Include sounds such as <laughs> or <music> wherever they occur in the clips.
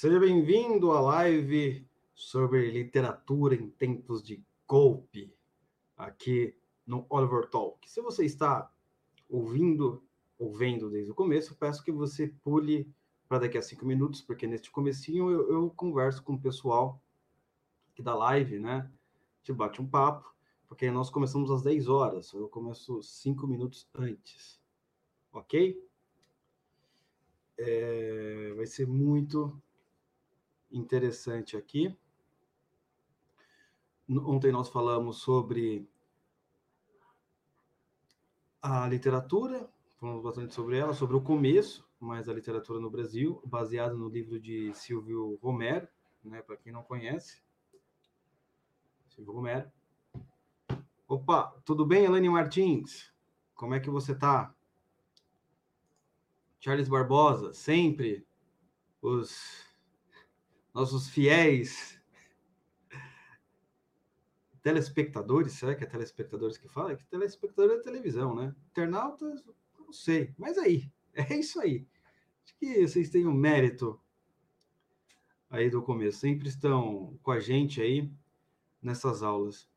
Seja bem-vindo à live sobre literatura em tempos de golpe, aqui no Oliver Talk. Se você está ouvindo ou vendo desde o começo, peço que você pule para daqui a cinco minutos, porque neste comecinho eu, eu converso com o pessoal aqui da live, né? Gente bate um papo, porque nós começamos às 10 horas, eu começo cinco minutos antes, ok? É, vai ser muito interessante aqui. Ontem nós falamos sobre a literatura, falamos bastante sobre ela, sobre o começo mais da literatura no Brasil, baseado no livro de Silvio Romero, né, para quem não conhece. Silvio Romero. Opa, tudo bem, Elaine Martins? Como é que você tá? Charles Barbosa, sempre os nossos fiéis telespectadores, será que é telespectadores que fala? É que telespectador é televisão, né? Internautas, não sei. Mas aí, <laughs> é isso aí. Acho que vocês têm o um mérito aí do começo. Sempre estão com a gente aí nessas aulas.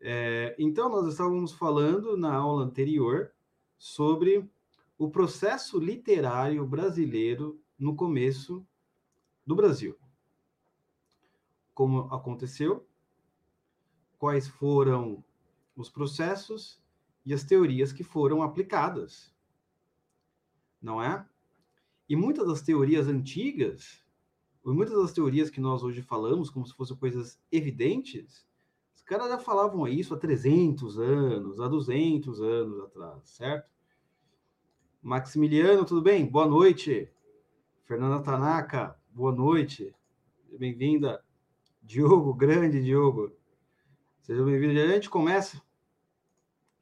É, então, nós estávamos falando na aula anterior sobre o processo literário brasileiro no começo do Brasil. Como aconteceu, quais foram os processos e as teorias que foram aplicadas. Não é? E muitas das teorias antigas, muitas das teorias que nós hoje falamos como se fossem coisas evidentes, os caras já falavam isso há 300 anos, há 200 anos atrás, certo? Maximiliano, tudo bem? Boa noite. Fernanda Tanaka, boa noite. Bem-vinda. Diogo, grande Diogo. Seja bem-vindo. A gente começa.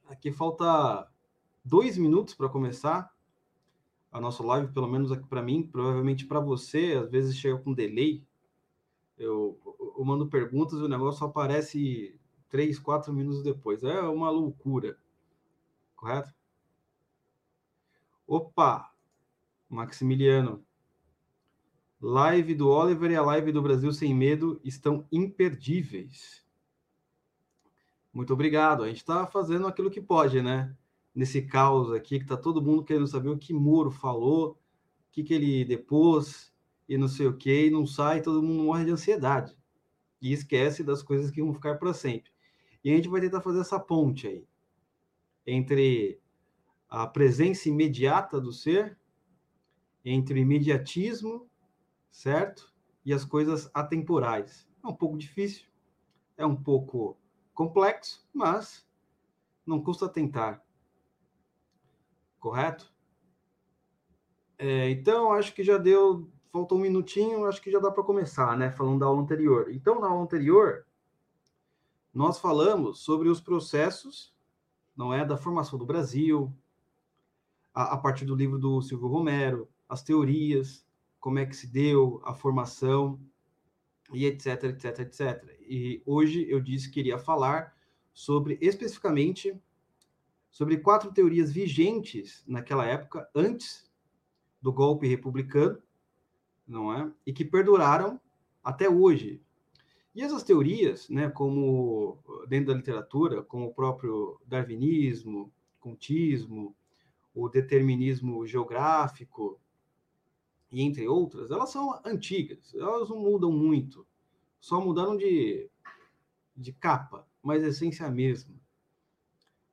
Aqui falta dois minutos para começar a nossa live, pelo menos aqui para mim, provavelmente para você, às vezes chega com delay. Eu, eu mando perguntas e o negócio aparece três, quatro minutos depois. É uma loucura. Correto? Opa! Maximiliano. Live do Oliver e a live do Brasil Sem Medo estão imperdíveis. Muito obrigado. A gente está fazendo aquilo que pode, né? Nesse caos aqui, que está todo mundo querendo saber o que Moro falou, o que, que ele depôs, e não sei o que, e não sai, todo mundo morre de ansiedade. E esquece das coisas que vão ficar para sempre. E a gente vai tentar fazer essa ponte aí entre a presença imediata do ser, entre imediatismo, certo? E as coisas atemporais. É um pouco difícil, é um pouco complexo, mas não custa tentar. Correto? É, então, acho que já deu. Faltou um minutinho, acho que já dá para começar, né? Falando da aula anterior. Então, na aula anterior, nós falamos sobre os processos, não é? Da formação do Brasil, a, a partir do livro do Silvio Romero, as teorias, como é que se deu a formação, e etc, etc, etc. E hoje eu disse que iria falar sobre especificamente sobre quatro teorias vigentes naquela época, antes do golpe republicano, não é? E que perduraram até hoje. E essas teorias, né, como dentro da literatura, como o próprio darwinismo, contismo, o determinismo geográfico, e entre outras, elas são antigas, elas não mudam muito, só mudaram de, de capa, mas a essência é a mesma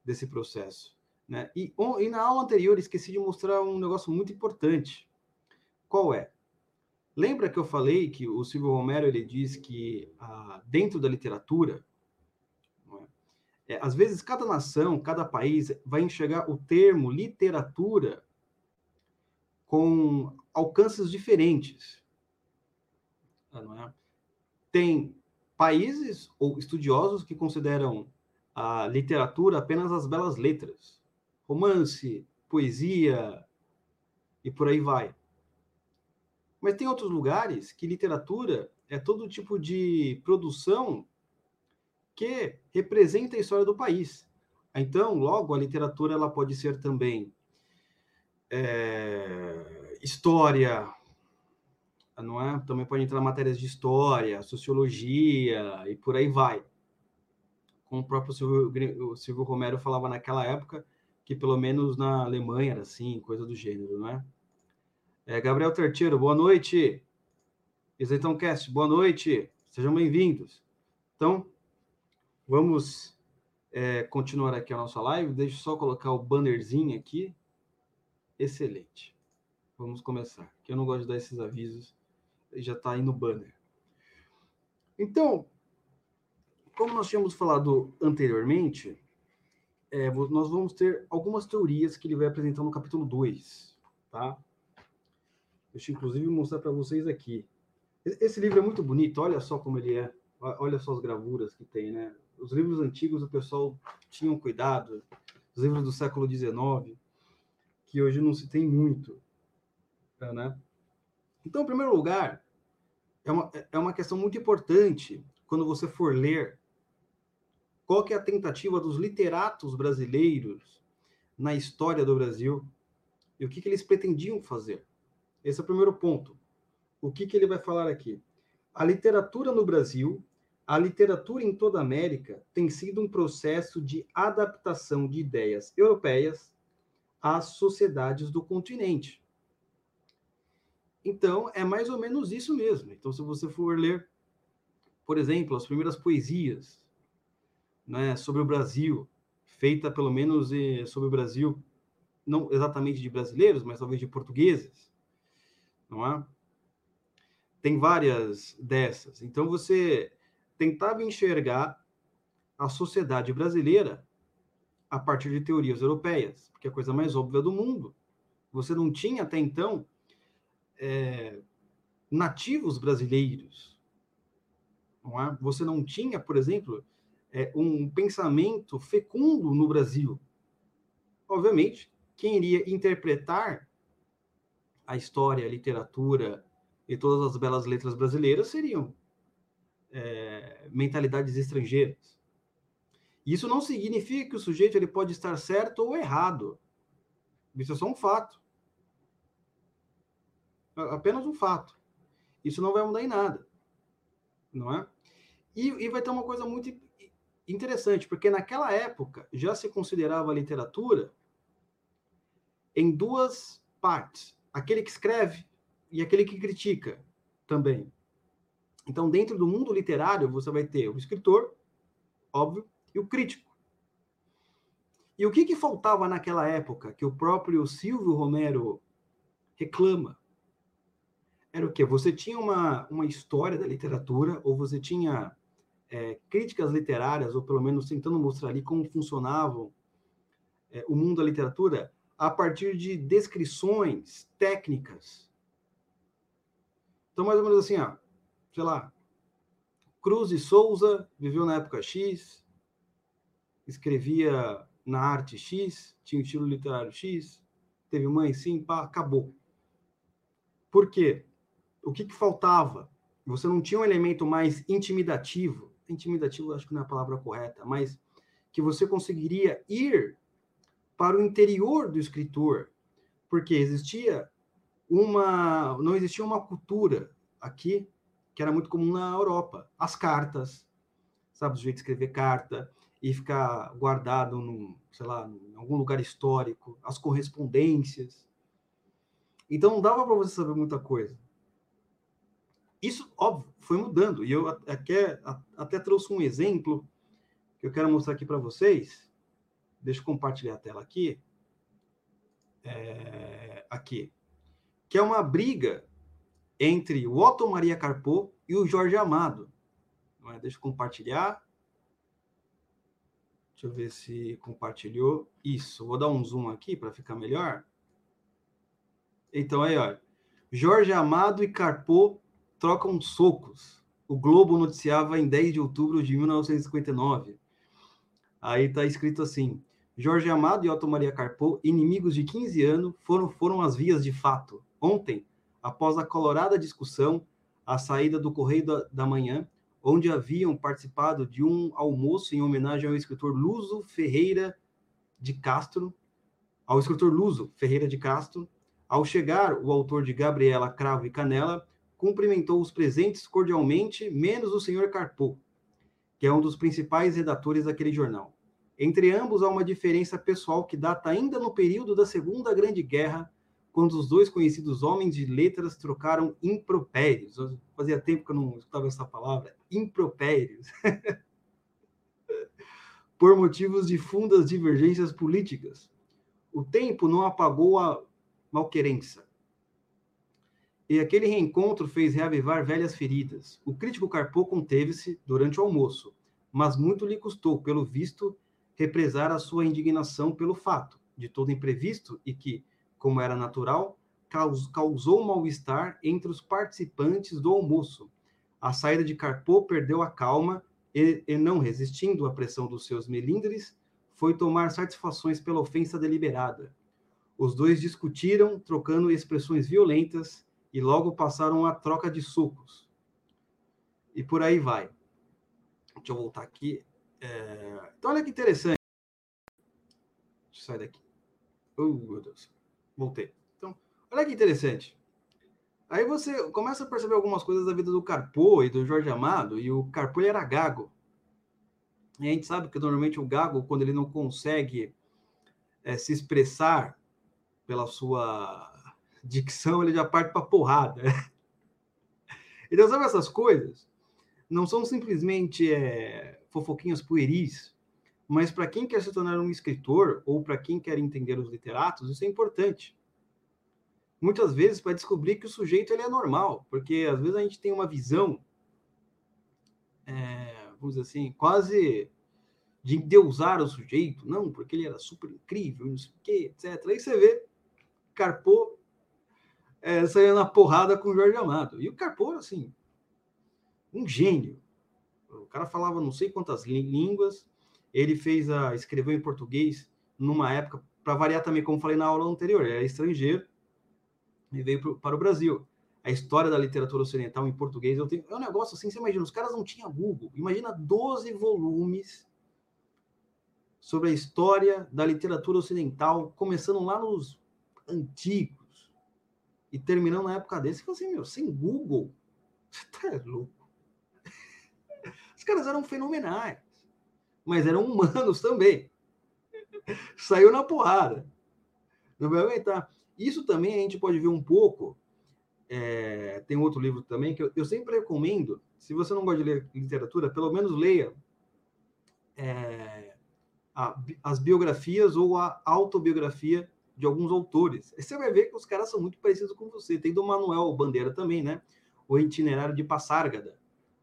desse processo. Né? E, e na aula anterior esqueci de mostrar um negócio muito importante. Qual é? Lembra que eu falei que o Silvio Romero ele diz que ah, dentro da literatura, é? É, às vezes cada nação, cada país vai enxergar o termo literatura com alcances diferentes. É? Tem países ou estudiosos que consideram a literatura apenas as belas letras, romance, poesia e por aí vai. Mas tem outros lugares que literatura é todo tipo de produção que representa a história do país. Então, logo, a literatura ela pode ser também é, história, não é? Também pode entrar matérias de história, sociologia e por aí vai. Como o próprio Silvio, o Silvio Romero falava naquela época, que pelo menos na Alemanha era assim, coisa do gênero, não é? é Gabriel Terteiro, boa noite. Isentão Cast, boa noite. Sejam bem-vindos. Então, vamos é, continuar aqui a nossa live. Deixa eu só colocar o bannerzinho aqui. Excelente. Vamos começar. Que eu não gosto de dar esses avisos. Já está aí no banner. Então, como nós tínhamos falado anteriormente, é, nós vamos ter algumas teorias que ele vai apresentar no capítulo 2, tá? Deixa eu, inclusive, mostrar para vocês aqui. Esse livro é muito bonito, olha só como ele é. Olha só as gravuras que tem, né? Os livros antigos o pessoal tinha cuidado, os livros do século XIX, que hoje não se tem muito, né? Então, em primeiro lugar, é uma, é uma questão muito importante quando você for ler qual que é a tentativa dos literatos brasileiros na história do Brasil e o que, que eles pretendiam fazer. Esse é o primeiro ponto. O que, que ele vai falar aqui? A literatura no Brasil, a literatura em toda a América, tem sido um processo de adaptação de ideias europeias às sociedades do continente. Então, é mais ou menos isso mesmo. Então, se você for ler, por exemplo, as primeiras poesias né, sobre o Brasil, feita pelo menos eh, sobre o Brasil, não exatamente de brasileiros, mas talvez de portugueses, não é? Tem várias dessas. Então você tentava enxergar a sociedade brasileira a partir de teorias europeias, porque é a coisa mais óbvia do mundo. Você não tinha até então é, nativos brasileiros. Não é? Você não tinha, por exemplo, é, um pensamento fecundo no Brasil. Obviamente, quem iria interpretar a história, a literatura, e todas as belas letras brasileiras seriam é, mentalidades estrangeiras. Isso não significa que o sujeito ele pode estar certo ou errado. Isso é só um fato. Apenas um fato. Isso não vai mudar em nada. Não é? E, e vai ter uma coisa muito interessante, porque naquela época já se considerava a literatura em duas partes. Aquele que escreve e aquele que critica também. Então, dentro do mundo literário, você vai ter o escritor, óbvio, e o crítico. E o que, que faltava naquela época que o próprio Silvio Romero reclama? Era o quê? Você tinha uma, uma história da literatura, ou você tinha é, críticas literárias, ou pelo menos tentando mostrar ali como funcionavam é, o mundo da literatura, a partir de descrições técnicas então, mais ou menos assim, ó, sei lá, Cruz e Souza viveu na época X, escrevia na arte X, tinha um estilo literário X, teve mãe, sim, pá, acabou. Por quê? O que, que faltava? Você não tinha um elemento mais intimidativo, intimidativo acho que não é a palavra correta, mas que você conseguiria ir para o interior do escritor, porque existia uma não existia uma cultura aqui que era muito comum na Europa, as cartas, sabe, o jeito de escrever carta e ficar guardado num, sei lá, em algum lugar histórico, as correspondências. Então não dava para você saber muita coisa. Isso, óbvio, foi mudando. E eu até, até trouxe um exemplo que eu quero mostrar aqui para vocês. Deixa eu compartilhar a tela aqui. É, aqui que é uma briga entre o Otto Maria Carpo e o Jorge Amado. É? Deixa eu compartilhar. Deixa eu ver se compartilhou. Isso, vou dar um zoom aqui para ficar melhor. Então aí, olha. Jorge Amado e Carpo trocam socos. O Globo noticiava em 10 de outubro de 1959. Aí está escrito assim: Jorge Amado e Otto Maria Carpo, inimigos de 15 anos, foram, foram as vias de fato. Ontem, após a colorada discussão, a saída do Correio da, da Manhã, onde haviam participado de um almoço em homenagem ao escritor Luso Ferreira de Castro, ao escritor Luso Ferreira de Castro, ao chegar o autor de Gabriela Cravo e Canela, cumprimentou os presentes cordialmente, menos o senhor Carpo, que é um dos principais redatores daquele jornal. Entre ambos há uma diferença pessoal que data ainda no período da Segunda Grande Guerra, quando os dois conhecidos homens de letras trocaram impropérios. Fazia tempo que eu não escutava essa palavra, impropérios. <laughs> Por motivos de fundas divergências políticas. O tempo não apagou a malquerença. E aquele reencontro fez reavivar velhas feridas. O crítico Carpo conteve-se durante o almoço, mas muito lhe custou, pelo visto, represar a sua indignação pelo fato de todo imprevisto e que, como era natural, causou mal-estar entre os participantes do almoço. A saída de Carpo perdeu a calma e, e, não resistindo à pressão dos seus melindres, foi tomar satisfações pela ofensa deliberada. Os dois discutiram, trocando expressões violentas, e logo passaram a troca de socos. E por aí vai. Deixa eu voltar aqui. É... Então, olha que interessante. Deixa eu sair daqui. Oh, meu Deus. Voltei. Então, olha que interessante. Aí você começa a perceber algumas coisas da vida do Carpo e do Jorge Amado, e o Carpo era gago. E a gente sabe que normalmente o gago, quando ele não consegue é, se expressar pela sua dicção, ele já parte para porrada. <laughs> Então, sabe essas coisas? Não são simplesmente é, fofoquinhas pueris, mas para quem quer se tornar um escritor ou para quem quer entender os literatos, isso é importante. Muitas vezes para descobrir que o sujeito ele é normal, porque às vezes a gente tem uma visão, é, vamos dizer assim, quase de endeusar o sujeito, não, porque ele era super incrível, não sei o quê, etc. Aí você vê, Carpo é, saindo na porrada com o Jorge Amado. E o Carpo, assim, um gênio. O cara falava não sei quantas línguas, ele fez a escreveu em português numa época para variar também, como falei na aula anterior, ele é estrangeiro e veio pro, para o Brasil. A história da literatura ocidental em português, tenho, é um negócio assim, você imagina, os caras não tinham Google. Imagina 12 volumes sobre a história da literatura ocidental, começando lá nos antigos e terminando na época desse. Fala assim, meu, sem Google, <laughs> você tá louco. Os caras eram fenomenais mas eram humanos <laughs> também. Saiu na porrada. Não vai aguentar. Isso também a gente pode ver um pouco. É, tem outro livro também que eu, eu, sempre recomendo. Se você não gosta de ler literatura, pelo menos leia é, a, as biografias ou a autobiografia de alguns autores. Aí você vai ver que os caras são muito parecidos com você. Tem do Manuel Bandeira também, né? O Itinerário de Passárgada.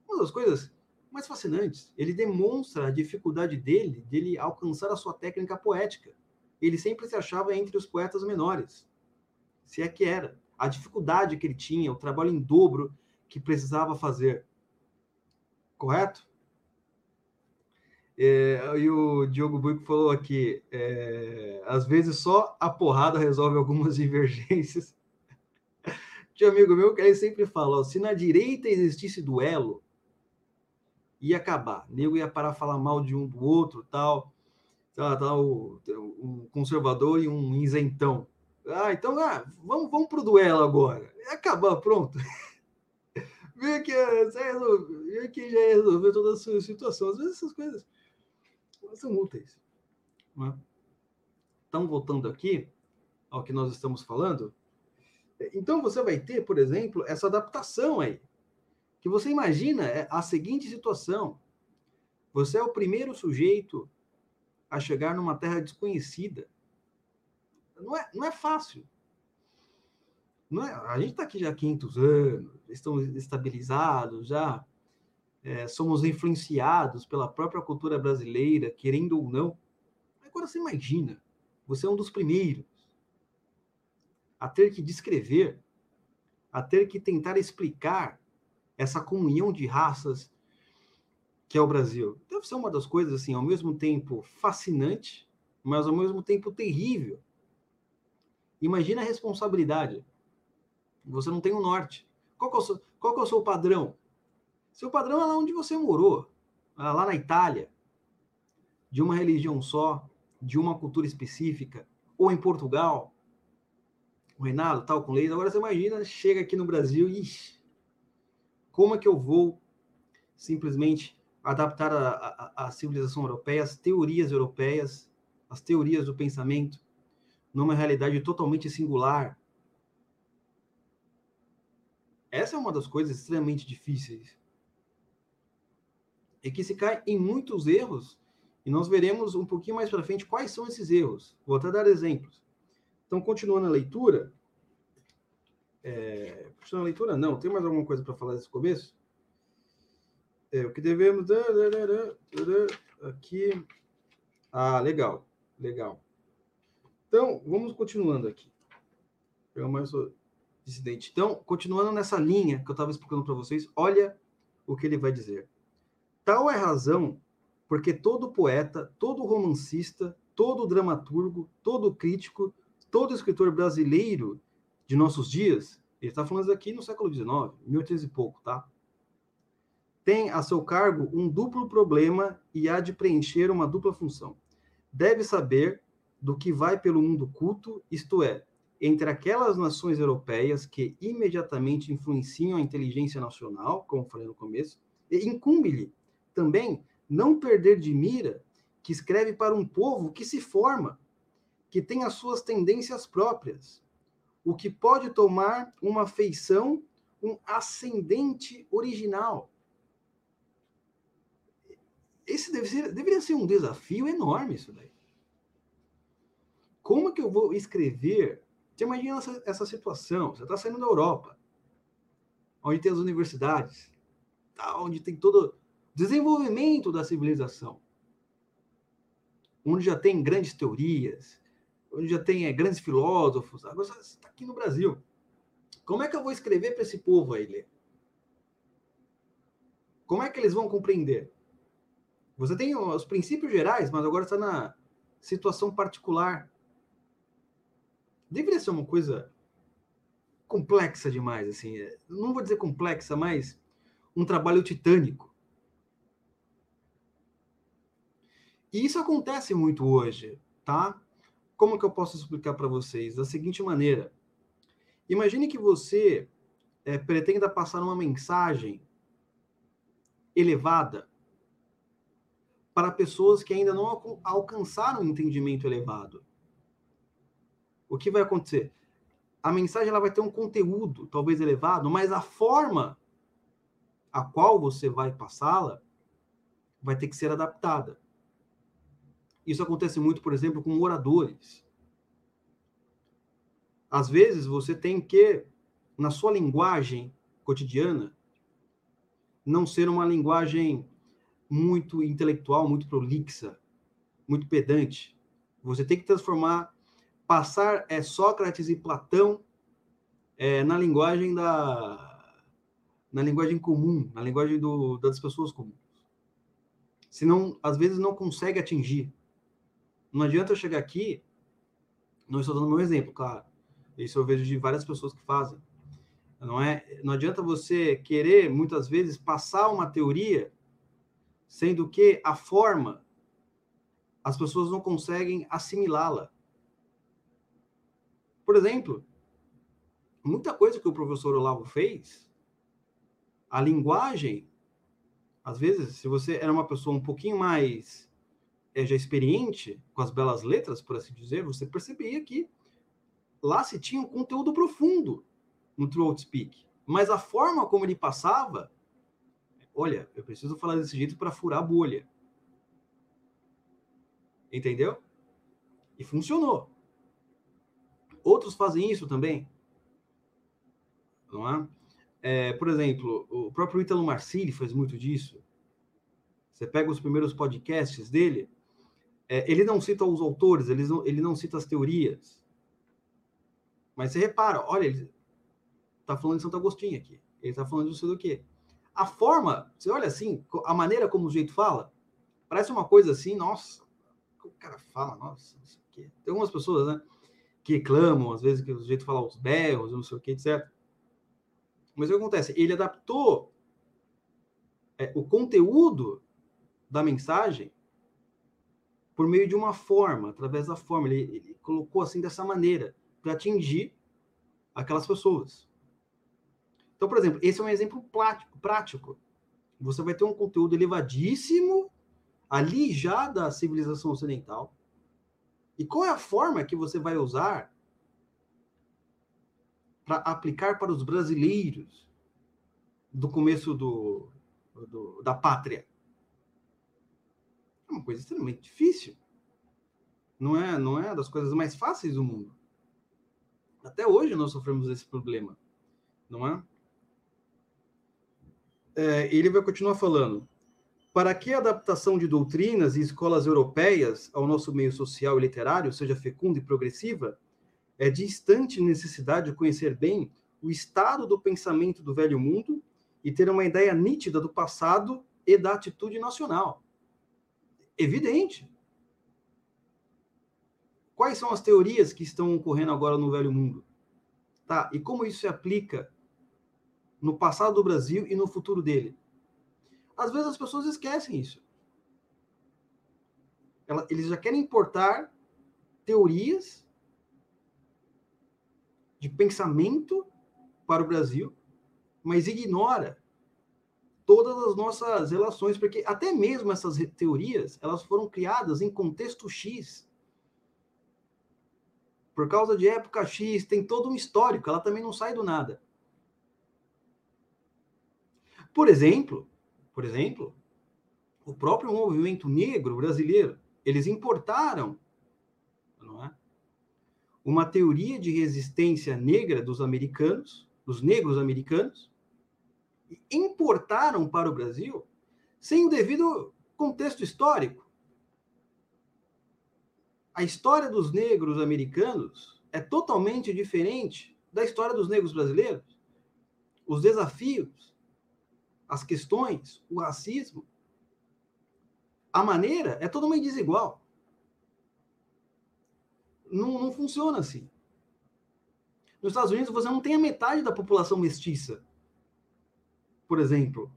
Uma das coisas mais fascinantes. Ele demonstra a dificuldade dele de ele alcançar a sua técnica poética. Ele sempre se achava entre os poetas menores, se é que era. A dificuldade que ele tinha, o trabalho em dobro que precisava fazer. Correto? É, e o Diogo Buico falou aqui: é, às vezes só a porrada resolve algumas <laughs> divergências. Tinha amigo meu que ele sempre fala: ó, se na direita existisse duelo, ia acabar. O nego ia parar falar mal de um do outro, tal. Tá, tá o, um conservador e um isentão. Ah, então, ah, vamos, vamos pro duelo agora. Acabar, pronto. <laughs> Vê que, vê que já resolveu toda a sua situação. Às vezes essas coisas são úteis. Né? Então, voltando aqui ao que nós estamos falando, então você vai ter, por exemplo, essa adaptação aí que você imagina é a seguinte situação: você é o primeiro sujeito a chegar numa terra desconhecida. Não é, não é fácil. Não é, a gente está aqui já há 500 anos, estamos estabilizados, já é, somos influenciados pela própria cultura brasileira, querendo ou não. Agora você imagina, você é um dos primeiros a ter que descrever, a ter que tentar explicar essa comunhão de raças que é o Brasil. Deve ser uma das coisas, assim, ao mesmo tempo fascinante, mas ao mesmo tempo terrível. Imagina a responsabilidade. Você não tem o um norte. Qual que, é o seu, qual que é o seu padrão? Seu padrão é lá onde você morou, lá na Itália, de uma religião só, de uma cultura específica, ou em Portugal, o Reinado, tal, com leis. Agora você imagina, chega aqui no Brasil e como é que eu vou simplesmente adaptar a civilização europeia, as teorias europeias, as teorias do pensamento, numa realidade totalmente singular. Essa é uma das coisas extremamente difíceis. E que se cai em muitos erros, e nós veremos um pouquinho mais para frente quais são esses erros. Vou até dar exemplos. Então, continuando a leitura. É, continuando a leitura, não. Tem mais alguma coisa para falar desse começo? É, o que devemos. Aqui. Ah, legal. Legal. Então, vamos continuando aqui. Pegar mais dissidente. Então, continuando nessa linha que eu estava explicando para vocês, olha o que ele vai dizer. Tal é a razão porque todo poeta, todo romancista, todo dramaturgo, todo crítico, todo escritor brasileiro de nossos dias, ele está falando aqui no século XIX, 1800 e pouco, tá? tem a seu cargo um duplo problema e há de preencher uma dupla função. Deve saber do que vai pelo mundo culto, isto é, entre aquelas nações europeias que imediatamente influenciam a inteligência nacional, como falei no começo, incumbe-lhe também não perder de mira que escreve para um povo que se forma, que tem as suas tendências próprias, o que pode tomar uma feição, um ascendente original esse deve ser, deveria ser um desafio enorme isso daí. Como que eu vou escrever? Você imagina essa, essa situação, você está saindo da Europa, onde tem as universidades, tá, onde tem todo desenvolvimento da civilização, onde já tem grandes teorias, onde já tem é, grandes filósofos, agora você está aqui no Brasil. Como é que eu vou escrever para esse povo aí ler? Como é que eles vão compreender? Você tem os princípios gerais, mas agora está na situação particular. Deveria ser uma coisa complexa demais, assim. Não vou dizer complexa, mas um trabalho titânico. E isso acontece muito hoje, tá? Como que eu posso explicar para vocês? Da seguinte maneira: imagine que você é, pretenda passar uma mensagem elevada para pessoas que ainda não alcançaram um entendimento elevado. O que vai acontecer? A mensagem ela vai ter um conteúdo, talvez elevado, mas a forma a qual você vai passá-la vai ter que ser adaptada. Isso acontece muito, por exemplo, com oradores. Às vezes você tem que, na sua linguagem cotidiana, não ser uma linguagem muito intelectual, muito prolixa, muito pedante. Você tem que transformar, passar é, Sócrates e Platão é, na linguagem da na linguagem comum, na linguagem do, das pessoas comuns. Senão, às vezes, não consegue atingir. Não adianta eu chegar aqui, não estou dando meu exemplo, claro. Isso eu vejo de várias pessoas que fazem. Não é? Não adianta você querer muitas vezes passar uma teoria sendo que a forma as pessoas não conseguem assimilá-la. Por exemplo, muita coisa que o professor Olavo fez, a linguagem, às vezes, se você era uma pessoa um pouquinho mais é, já experiente com as belas letras, por assim dizer, você percebia que lá se tinha um conteúdo profundo no Throat Speak. Mas a forma como ele passava olha, eu preciso falar desse jeito para furar a bolha. Entendeu? E funcionou. Outros fazem isso também. Não é? é por exemplo, o próprio Ítalo Marcilli faz muito disso. Você pega os primeiros podcasts dele, é, ele não cita os autores, ele não, ele não cita as teorias. Mas você repara, olha, ele está falando de Santo Agostinho aqui. Ele está falando de não sei do quê. A forma, você olha assim, a maneira como o jeito fala, parece uma coisa assim, nossa, o cara fala, nossa, não sei o quê. Tem algumas pessoas, né, que reclamam, às vezes, que o jeito fala os berros, não sei o quê, etc. Mas o que acontece? Ele adaptou é, o conteúdo da mensagem por meio de uma forma, através da forma. Ele, ele colocou assim dessa maneira, para atingir aquelas pessoas. Então, por exemplo, esse é um exemplo prático. Você vai ter um conteúdo elevadíssimo ali já da civilização ocidental. E qual é a forma que você vai usar para aplicar para os brasileiros do começo do, do, da pátria? Uma coisa extremamente difícil. Não é, não é das coisas mais fáceis do mundo. Até hoje nós sofremos esse problema, não é? é ele vai continuar falando. Para que a adaptação de doutrinas e escolas europeias ao nosso meio social e literário seja fecunda e progressiva, é de instante necessidade de conhecer bem o estado do pensamento do velho mundo e ter uma ideia nítida do passado e da atitude nacional. Evidente. Quais são as teorias que estão ocorrendo agora no velho mundo? Tá? E como isso se aplica no passado do Brasil e no futuro dele? Às vezes as pessoas esquecem isso. eles já querem importar teorias de pensamento para o Brasil, mas ignora todas as nossas relações, porque até mesmo essas teorias, elas foram criadas em contexto X, por causa de época X, tem todo um histórico, ela também não sai do nada. Por exemplo, por exemplo, o próprio movimento negro brasileiro, eles importaram é? uma teoria de resistência negra dos americanos, dos negros americanos, e importaram para o Brasil sem o devido contexto histórico a história dos negros americanos é totalmente diferente da história dos negros brasileiros. Os desafios, as questões, o racismo, a maneira é totalmente desigual. Não, não funciona assim. Nos Estados Unidos, você não tem a metade da população mestiça. Por exemplo.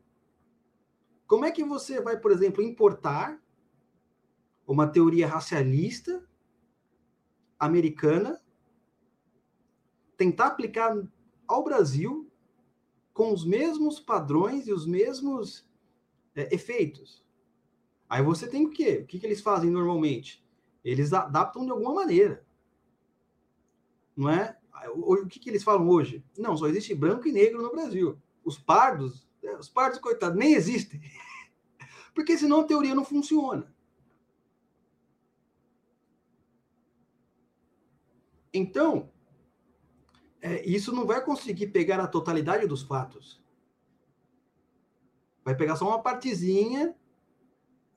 Como é que você vai, por exemplo, importar uma teoria racialista americana, tentar aplicar ao Brasil com os mesmos padrões e os mesmos é, efeitos. Aí você tem o quê? O que, que eles fazem normalmente? Eles adaptam de alguma maneira. Não é? O, o que, que eles falam hoje? Não, só existe branco e negro no Brasil. Os pardos, os pardos, coitados, nem existem. <laughs> Porque senão a teoria não funciona. Então, é, isso não vai conseguir pegar a totalidade dos fatos. Vai pegar só uma partezinha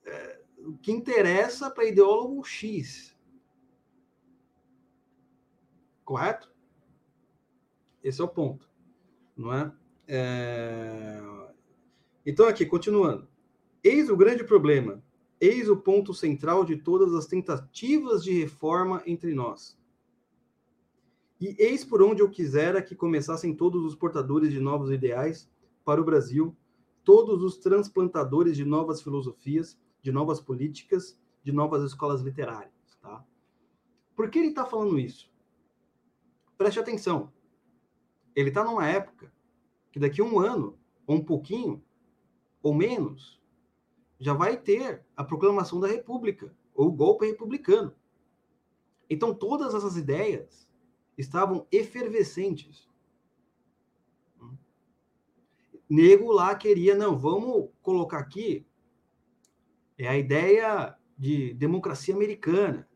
é, que interessa para ideólogo X. Correto? Esse é o ponto, não é? é... Então, aqui, continuando. Eis o grande problema. Eis o ponto central de todas as tentativas de reforma entre nós e eis por onde eu quisera que começassem todos os portadores de novos ideais para o Brasil, todos os transplantadores de novas filosofias, de novas políticas, de novas escolas literárias. Tá? Por que ele está falando isso? Preste atenção. Ele está numa época que daqui a um ano, ou um pouquinho, ou menos, já vai ter a proclamação da República, ou o golpe republicano. Então, todas essas ideias estavam efervescentes. Nego lá queria, não, vamos colocar aqui é a ideia de democracia americana.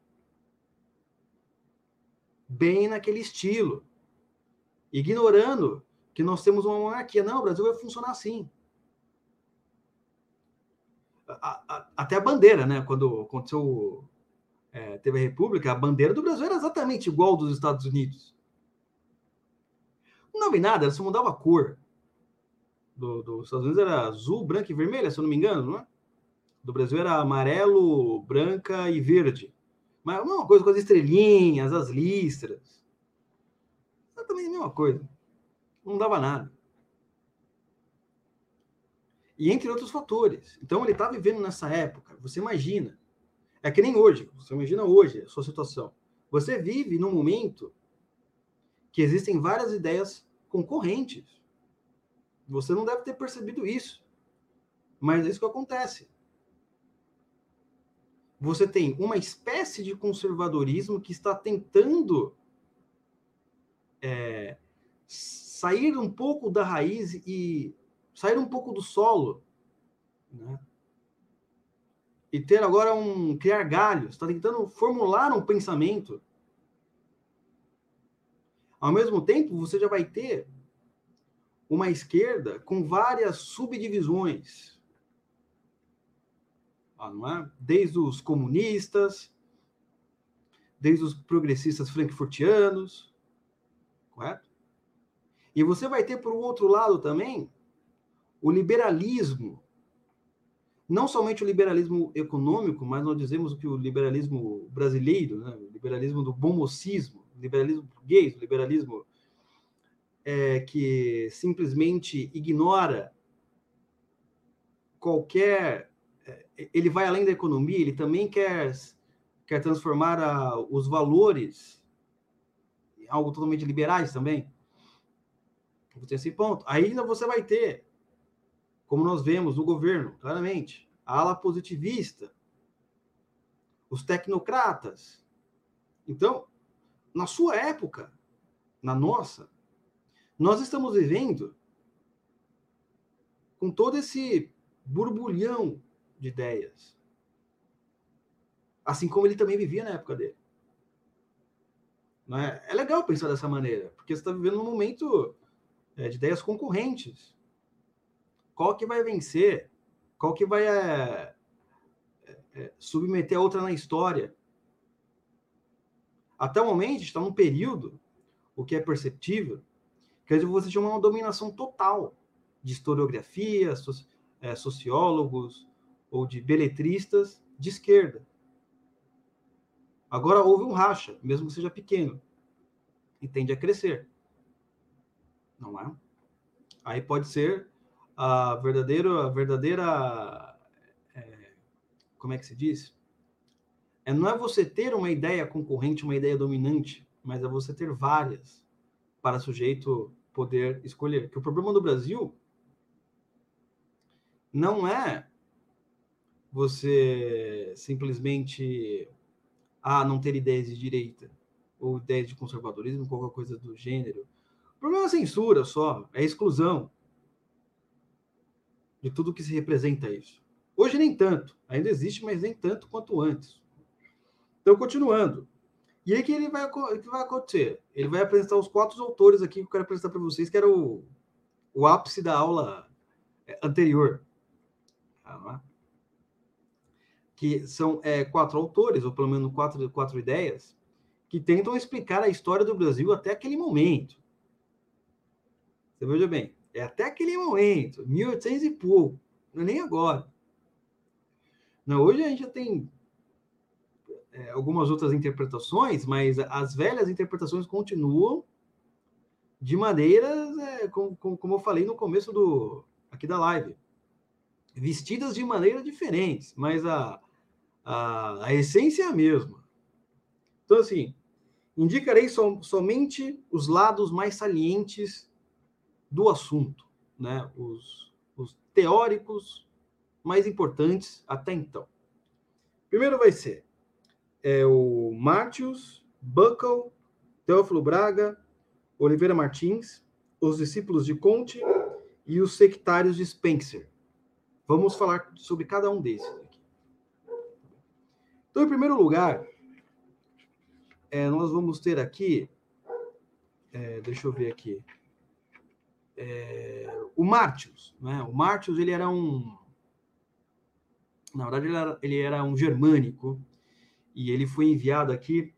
Bem naquele estilo. Ignorando que nós temos uma monarquia. Não, o Brasil vai funcionar assim. A, a, até a bandeira, né? Quando aconteceu é, teve a República, a bandeira do Brasil era exatamente igual dos Estados Unidos. Não vi nada, só mudava a cor. Do, dos Estados Unidos era azul, branca e vermelha, se eu não me engano, não é? Do Brasil era amarelo, branca e verde. Mas uma coisa com as estrelinhas, as listras. Exatamente a mesma coisa. Não dava nada. E entre outros fatores. Então ele está vivendo nessa época. Você imagina é que nem hoje. Você imagina hoje a sua situação. Você vive num momento que existem várias ideias concorrentes. Você não deve ter percebido isso. Mas é isso que acontece. Você tem uma espécie de conservadorismo que está tentando é, sair um pouco da raiz e sair um pouco do solo, né? E ter agora um criar galhos, está tentando formular um pensamento. Ao mesmo tempo, você já vai ter uma esquerda com várias subdivisões. Ah, não é? Desde os comunistas, desde os progressistas frankfurtianos, correto? E você vai ter, por outro lado, também o liberalismo. Não somente o liberalismo econômico, mas nós dizemos que o liberalismo brasileiro, né? o liberalismo do bom mocismo, o liberalismo burguês, o liberalismo é, que simplesmente ignora qualquer. É, ele vai além da economia, ele também quer, quer transformar a, os valores em algo totalmente liberais também. Você esse ponto. Ainda você vai ter, como nós vemos no governo, claramente, a ala positivista, os tecnocratas. Então, na sua época, na nossa, nós estamos vivendo com todo esse borbulhão de ideias. Assim como ele também vivia na época dele. Não é? é legal pensar dessa maneira, porque você está vivendo um momento é, de ideias concorrentes. Qual que vai vencer? Qual que vai é, é, é submeter a outra na história? Até o momento, está num período, o que é perceptível, que você tinha uma dominação total de historiografia, é, sociólogos ou de beletristas de esquerda. Agora houve um racha, mesmo que seja pequeno, e tende a crescer não é? Aí pode ser a verdadeira, a verdadeira, é, como é que se diz? É, não é você ter uma ideia concorrente, uma ideia dominante, mas é você ter várias para o sujeito poder escolher. Que o problema do Brasil não é você simplesmente ah, não ter ideias de direita ou ideias de conservadorismo, qualquer coisa do gênero problema é a censura só, é a exclusão de tudo que se representa isso. Hoje nem tanto, ainda existe, mas nem tanto quanto antes. Então, continuando. E aí que ele vai, que vai acontecer? Ele vai apresentar os quatro autores aqui que eu quero apresentar para vocês, que era o, o ápice da aula é, anterior. Tá? Que são é, quatro autores, ou pelo menos quatro, quatro ideias, que tentam explicar a história do Brasil até aquele momento. Você veja bem, é até aquele momento, 1800 e pouco, não é nem agora. Não, hoje a gente já tem é, algumas outras interpretações, mas as velhas interpretações continuam de maneiras, é, como, como eu falei no começo do aqui da live, vestidas de maneiras diferentes, mas a, a, a essência é a mesma. Então, assim, indicarei som, somente os lados mais salientes do assunto, né? os, os teóricos mais importantes até então. Primeiro vai ser é, o Martius, Buckle, Teófilo Braga, Oliveira Martins, os discípulos de Conte e os sectários de Spencer. Vamos falar sobre cada um desses aqui. Então, em primeiro lugar, é, nós vamos ter aqui, é, deixa eu ver aqui, é, o Martius, né? O Martius ele era um, na verdade ele era, ele era um germânico e ele foi enviado aqui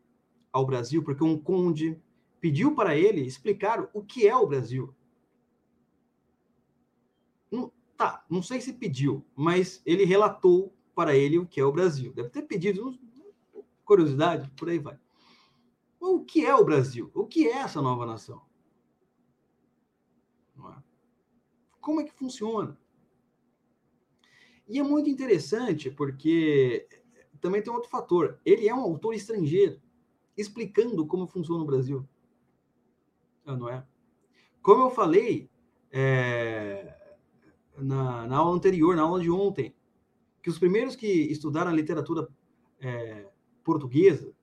ao Brasil porque um conde pediu para ele explicar o que é o Brasil. Não, tá, não sei se pediu, mas ele relatou para ele o que é o Brasil. Deve ter pedido, curiosidade, por aí vai. O que é o Brasil? O que é essa nova nação? É? Como é que funciona? E é muito interessante porque também tem outro fator. Ele é um autor estrangeiro, explicando como funciona o Brasil. Ah, não é? Como eu falei, é, na, na, aula anterior, na aula de ontem, que os primeiros que estudaram a literatura é, portuguesa,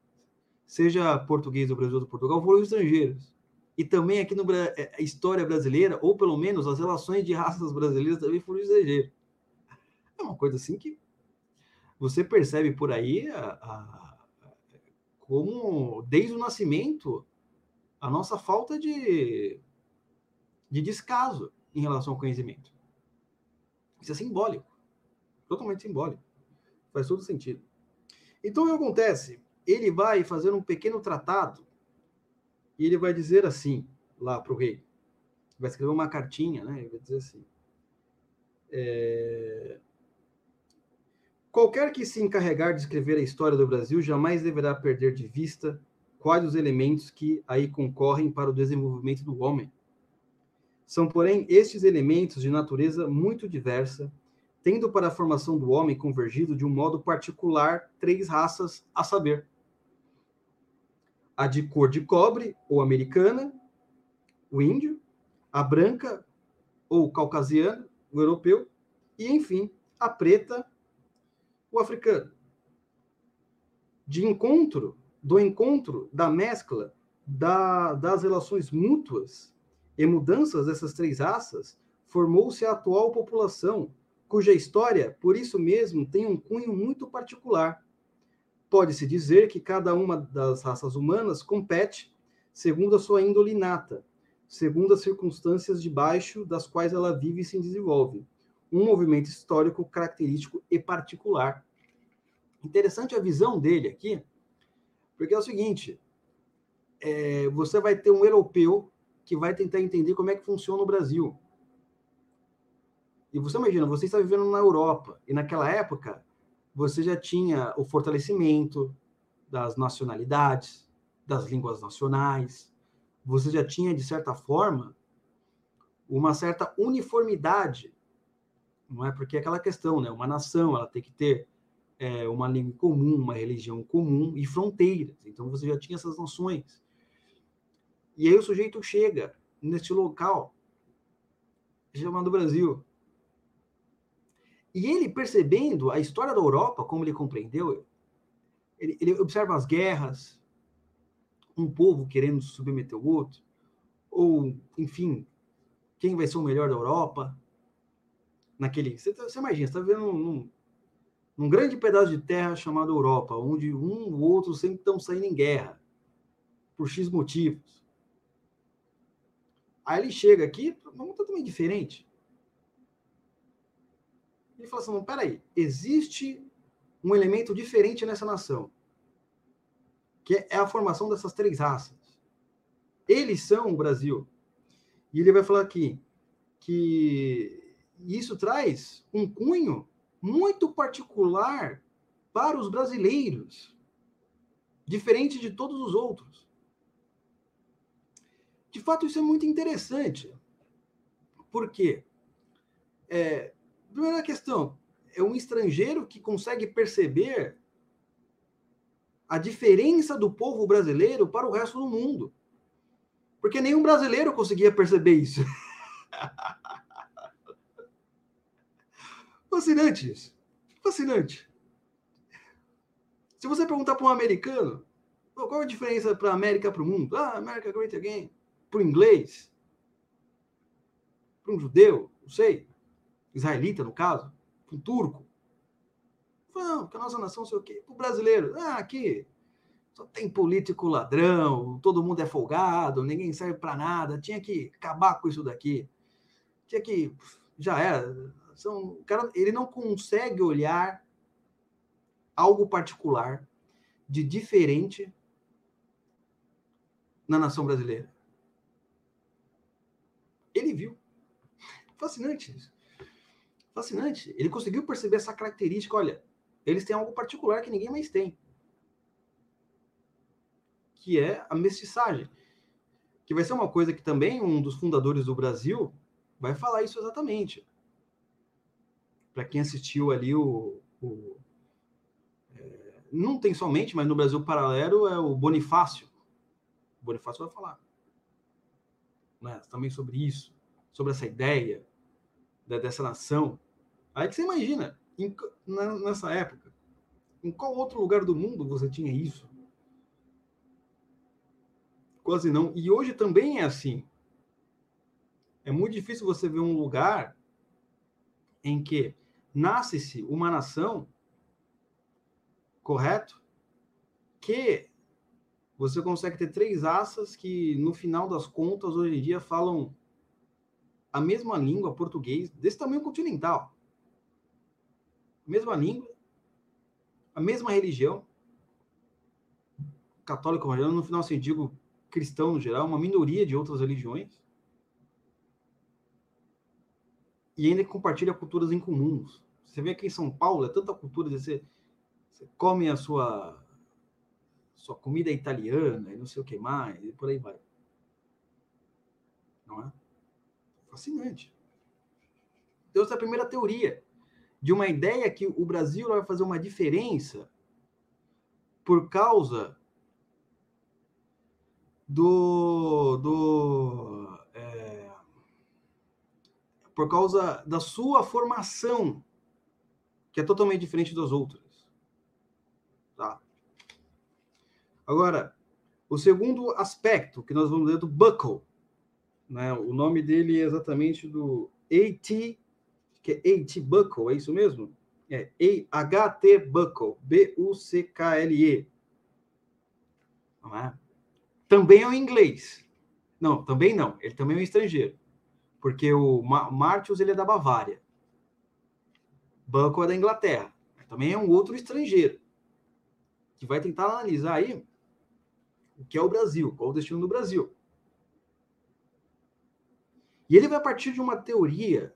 seja português do Brasil ou do Portugal, foram os estrangeiros. E também aqui no é, a história brasileira, ou pelo menos as relações de raças brasileiras também foram estrangeiros. É uma coisa assim que você percebe por aí a, a, como, desde o nascimento, a nossa falta de, de descaso em relação ao conhecimento. Isso é simbólico, totalmente simbólico. Faz todo sentido. Então, o que acontece? Ele vai fazer um pequeno tratado e ele vai dizer assim, lá para o rei. Vai escrever uma cartinha, né? Ele vai dizer assim. É... Qualquer que se encarregar de escrever a história do Brasil jamais deverá perder de vista quais os elementos que aí concorrem para o desenvolvimento do homem. São, porém, estes elementos de natureza muito diversa tendo para a formação do homem convergido de um modo particular três raças, a saber, a de cor de cobre ou americana, o índio, a branca ou caucasiana, o europeu, e, enfim, a preta, o africano. De encontro, do encontro, da mescla, da, das relações mútuas e mudanças dessas três raças, formou-se a atual população, cuja história, por isso mesmo, tem um cunho muito particular. Pode-se dizer que cada uma das raças humanas compete segundo a sua índole inata, segundo as circunstâncias debaixo das quais ela vive e se desenvolve. Um movimento histórico característico e particular. Interessante a visão dele aqui, porque é o seguinte: é, você vai ter um europeu que vai tentar entender como é que funciona o Brasil. E você imagina, você está vivendo na Europa, e naquela época você já tinha o fortalecimento das nacionalidades, das línguas nacionais, você já tinha, de certa forma, uma certa uniformidade, não é? Porque é aquela questão, né? Uma nação, ela tem que ter é, uma língua comum, uma religião comum e fronteiras. Então você já tinha essas noções. E aí o sujeito chega neste local chamado Brasil, e ele, percebendo a história da Europa, como ele compreendeu, ele, ele observa as guerras, um povo querendo submeter o outro, ou, enfim, quem vai ser o melhor da Europa, naquele... Você, tá, você imagina, você está vendo num, num grande pedaço de terra chamado Europa, onde um ou outro sempre estão saindo em guerra, por X motivos. Aí ele chega aqui, vamos totalmente diferente. Ele fala assim: não, peraí, existe um elemento diferente nessa nação, que é a formação dessas três raças. Eles são o Brasil. E ele vai falar aqui que isso traz um cunho muito particular para os brasileiros, diferente de todos os outros. De fato, isso é muito interessante. Por quê? É, Primeira questão, é um estrangeiro que consegue perceber a diferença do povo brasileiro para o resto do mundo. Porque nenhum brasileiro conseguia perceber isso. <laughs> Fascinante isso. Fascinante. Se você perguntar para um americano, qual a diferença para a América para o mundo? Ah, América Great Again. Para o inglês? Para um judeu? Não sei israelita, no caso, um turco. Não, porque a nossa nação, sei o quê. O brasileiro, ah, aqui só tem político ladrão, todo mundo é folgado, ninguém serve para nada, tinha que acabar com isso daqui. Tinha que. Já era. São, o cara, ele não consegue olhar algo particular de diferente na nação brasileira. Ele viu. Fascinante isso. Fascinante. Ele conseguiu perceber essa característica. Olha, eles têm algo particular que ninguém mais tem. Que é a mestiçagem. Que vai ser uma coisa que também um dos fundadores do Brasil vai falar isso exatamente. Para quem assistiu ali o. o é, não tem somente, mas no Brasil Paralelo é o Bonifácio. O Bonifácio vai falar. Né, também sobre isso, sobre essa ideia dessa nação. Aí que você imagina, em, na, nessa época, em qual outro lugar do mundo você tinha isso? Quase não. E hoje também é assim. É muito difícil você ver um lugar em que nasce-se uma nação, correto? Que você consegue ter três raças que, no final das contas, hoje em dia falam a mesma língua, português, desse tamanho continental. Mesma língua, a mesma religião, católico no final, assim, digo cristão no geral, uma minoria de outras religiões. E ainda compartilha culturas em comuns. Você vê aqui em São Paulo, é tanta cultura, você, você come a sua sua comida italiana e não sei o que mais, e por aí vai. Não é? Fascinante. Então, essa é a primeira teoria de uma ideia que o Brasil vai fazer uma diferença por causa do, do é, por causa da sua formação que é totalmente diferente das outras. Tá? Agora, o segundo aspecto que nós vamos ver do Buckle, né? O nome dele é exatamente do AT, que é AT Buckle, é isso mesmo? É HT Buckle, B-U-C-K-L-E. É? Também é um inglês. Não, também não. Ele também é um estrangeiro. Porque o Martius ele é da Bavária. Buckle é da Inglaterra. Também é um outro estrangeiro. Que vai tentar analisar aí o que é o Brasil, qual o destino do Brasil. E ele vai partir de uma teoria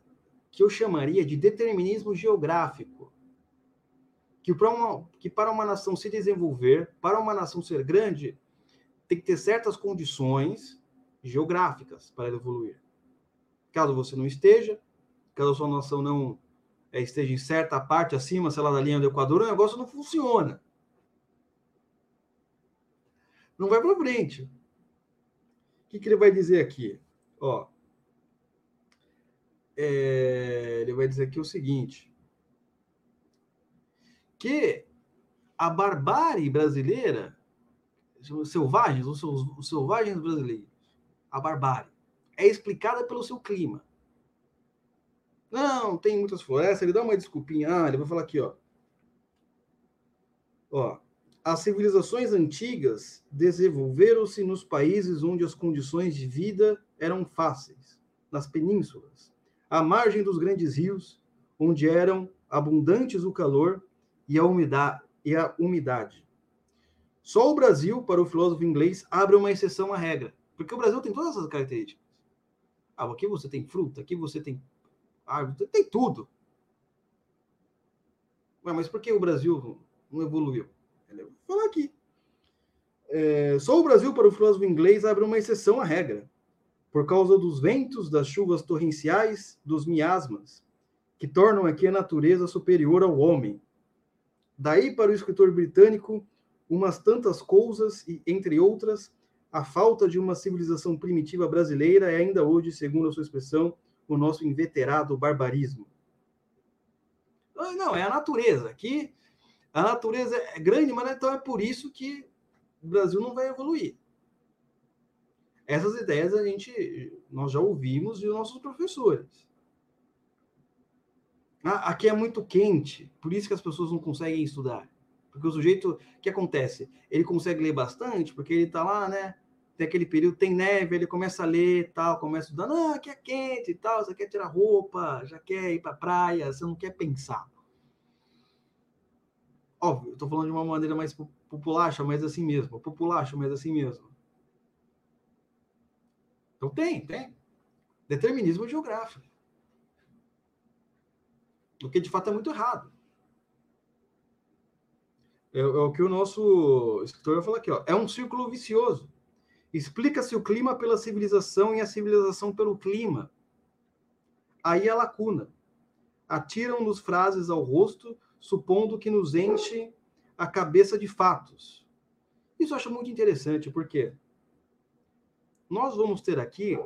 que eu chamaria de determinismo geográfico. Que para, uma, que para uma nação se desenvolver, para uma nação ser grande, tem que ter certas condições geográficas para evoluir. Caso você não esteja, caso a sua nação não é, esteja em certa parte acima, sei lá, da linha do Equador, o negócio não funciona não vai para frente. O que, que ele vai dizer aqui? Ó, é, ele vai dizer aqui o seguinte: que a barbárie brasileira, selvagens, os selvagens brasileiros, a barbárie, é explicada pelo seu clima. Não, tem muitas florestas, ele dá uma desculpinha. Ah, ele vai falar aqui, ó. Ó, as civilizações antigas desenvolveram-se nos países onde as condições de vida eram fáceis, nas penínsulas, à margem dos grandes rios, onde eram abundantes o calor e a. E a umidade. Só o Brasil, para o filósofo inglês, abre uma exceção à regra, porque o Brasil tem todas essas características. Ah, aqui você tem fruta, aqui você tem árvore, tem tudo. Ué, mas por que o Brasil não evoluiu? Vou falar aqui. É, só o Brasil, para o filósofo inglês, abre uma exceção à regra, por causa dos ventos, das chuvas torrenciais, dos miasmas, que tornam aqui a natureza superior ao homem. Daí, para o escritor britânico, umas tantas coisas, e entre outras, a falta de uma civilização primitiva brasileira é ainda hoje, segundo a sua expressão, o nosso inveterado barbarismo. Não, é a natureza. Aqui a natureza é grande, mas então é por isso que o Brasil não vai evoluir. Essas ideias a gente nós já ouvimos de nossos professores. Ah, aqui é muito quente, por isso que as pessoas não conseguem estudar. Porque o sujeito, o que acontece? Ele consegue ler bastante, porque ele está lá, né? Tem aquele período, tem neve, ele começa a ler tal, começa a estudar, não, aqui é quente e tal, você quer tirar roupa, já quer ir para praia, você não quer pensar. Óbvio, tô falando de uma maneira mais populacha, mas assim mesmo. Populacha, mas assim mesmo. Então tem, tem. Determinismo geográfico. O que de fato é muito errado. É, é o que o nosso escritor vai falar aqui, ó. É um círculo vicioso. Explica-se o clima pela civilização e a civilização pelo clima. Aí a lacuna. Atiram-nos frases ao rosto supondo que nos enche a cabeça de fatos. Isso eu acho muito interessante, porque nós vamos ter aqui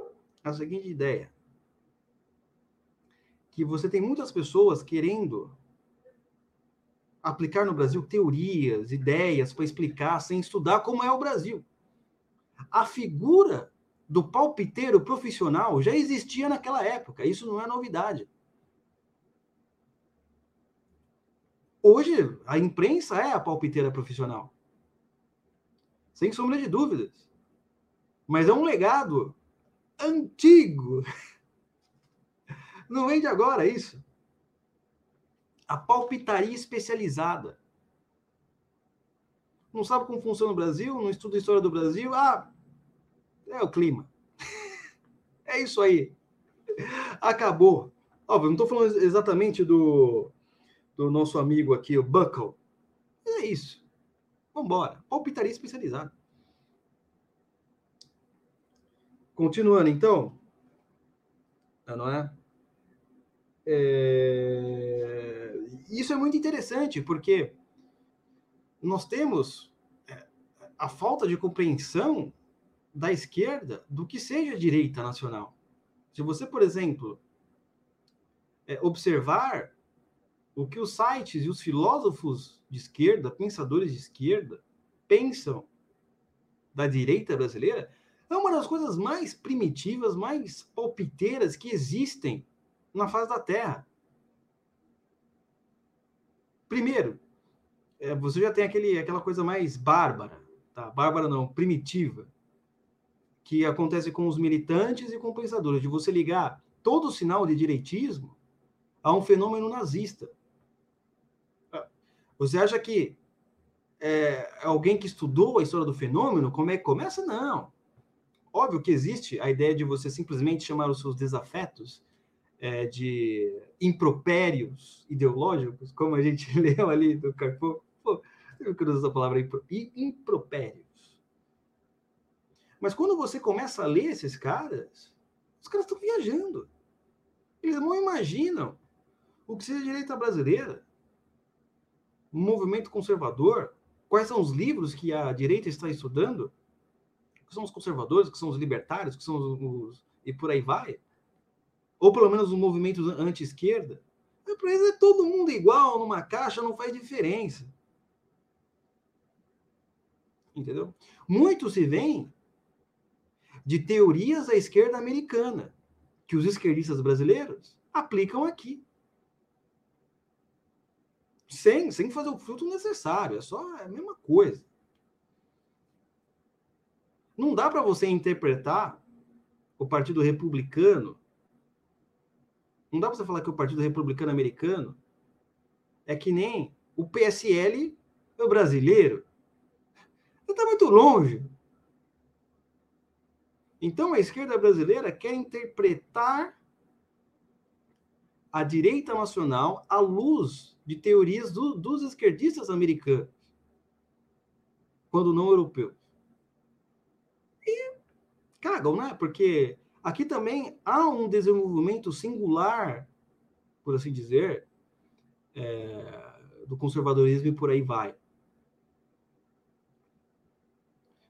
a seguinte ideia. que você tem muitas pessoas querendo aplicar no Brasil teorias, ideias para explicar sem estudar como é o Brasil. A figura do palpiteiro profissional já existia naquela época, isso não é novidade. Hoje, a imprensa é a palpiteira profissional. Sem sombra de dúvidas. Mas é um legado antigo. Não vem de agora isso. A palpitaria especializada. Não sabe como funciona o Brasil? Não estuda a história do Brasil? Ah, é o clima. <laughs> é isso aí. Acabou. Óbvio, não estou falando exatamente do, do nosso amigo aqui, o Buckle. É isso. Vamos embora. Palpitaria especializada. Continuando, então. Não é? é? Isso é muito interessante, porque nós temos é, a falta de compreensão da esquerda do que seja direita nacional. Se você, por exemplo, é, observar o que os sites e os filósofos de esquerda, pensadores de esquerda, pensam da direita brasileira, é uma das coisas mais primitivas, mais palpiteiras que existem na face da Terra. Primeiro, é, você já tem aquele, aquela coisa mais bárbara, tá? Bárbara não, primitiva, que acontece com os militantes e com pensadores, de você ligar todo o sinal de direitismo a um fenômeno nazista. Você acha que é, alguém que estudou a história do fenômeno, como é que começa? Não. Óbvio que existe a ideia de você simplesmente chamar os seus desafetos é, de impropérios ideológicos, como a gente <laughs> leu ali do Carpo. Eu quero usar a palavra impropérios. Mas quando você começa a ler esses caras, os caras estão viajando. Eles não imaginam o que seja a direita brasileira movimento conservador, quais são os livros que a direita está estudando, que são os conservadores, que são os libertários, que são os, os e por aí vai, ou pelo menos os movimentos anti-esquerda, é, para eles é todo mundo igual numa caixa, não faz diferença. Entendeu? Muito se vem de teorias da esquerda americana, que os esquerdistas brasileiros aplicam aqui sem, sem fazer o filtro necessário, é só é a mesma coisa. Não dá para você interpretar o Partido Republicano. Não dá para você falar que o Partido Republicano Americano é que nem o PSL o brasileiro. Está muito longe. Então a esquerda brasileira quer interpretar a direita nacional à luz de teorias do, dos esquerdistas americanos, quando não europeus. Cagam, né? Porque aqui também há um desenvolvimento singular, por assim dizer, é, do conservadorismo e por aí vai.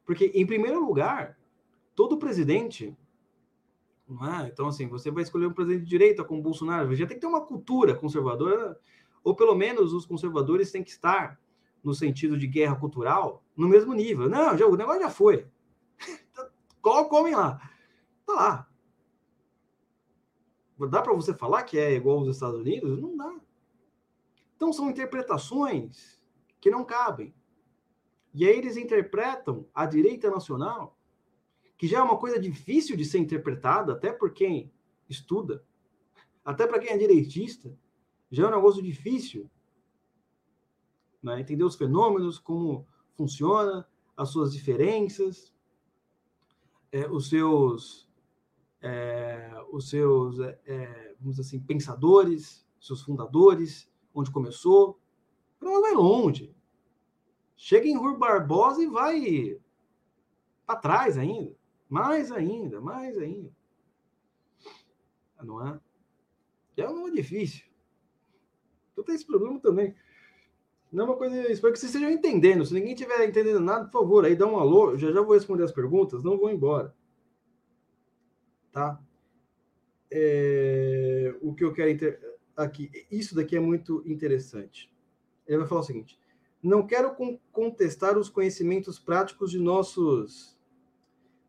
Porque, em primeiro lugar, todo presidente é? Então, assim, você vai escolher um presidente de direita como Bolsonaro, já tem que ter uma cultura conservadora, ou pelo menos os conservadores têm que estar, no sentido de guerra cultural, no mesmo nível. Não, já, o negócio já foi. <laughs> Comem lá. Tá lá. Dá para você falar que é igual aos Estados Unidos? Não dá. Então, são interpretações que não cabem. E aí eles interpretam a direita nacional que já é uma coisa difícil de ser interpretada, até por quem estuda, até para quem é direitista, já é um negócio difícil. Né? Entender os fenômenos, como funciona, as suas diferenças, é, os seus, é, os seus é, é vamos assim, pensadores, seus fundadores, onde começou. Não vai longe. Chega em Rui Barbosa e vai para trás ainda. Mais ainda, mais ainda. Não é? É uma difícil. Então tem esse problema também. Não é uma coisa. Espero que vocês estejam entendendo. Se ninguém estiver entendendo nada, por favor, aí dá um alô. Já já vou responder as perguntas, não vou embora. Tá? É, o que eu quero inter... aqui. Isso daqui é muito interessante. Ele vai falar o seguinte: não quero contestar os conhecimentos práticos de nossos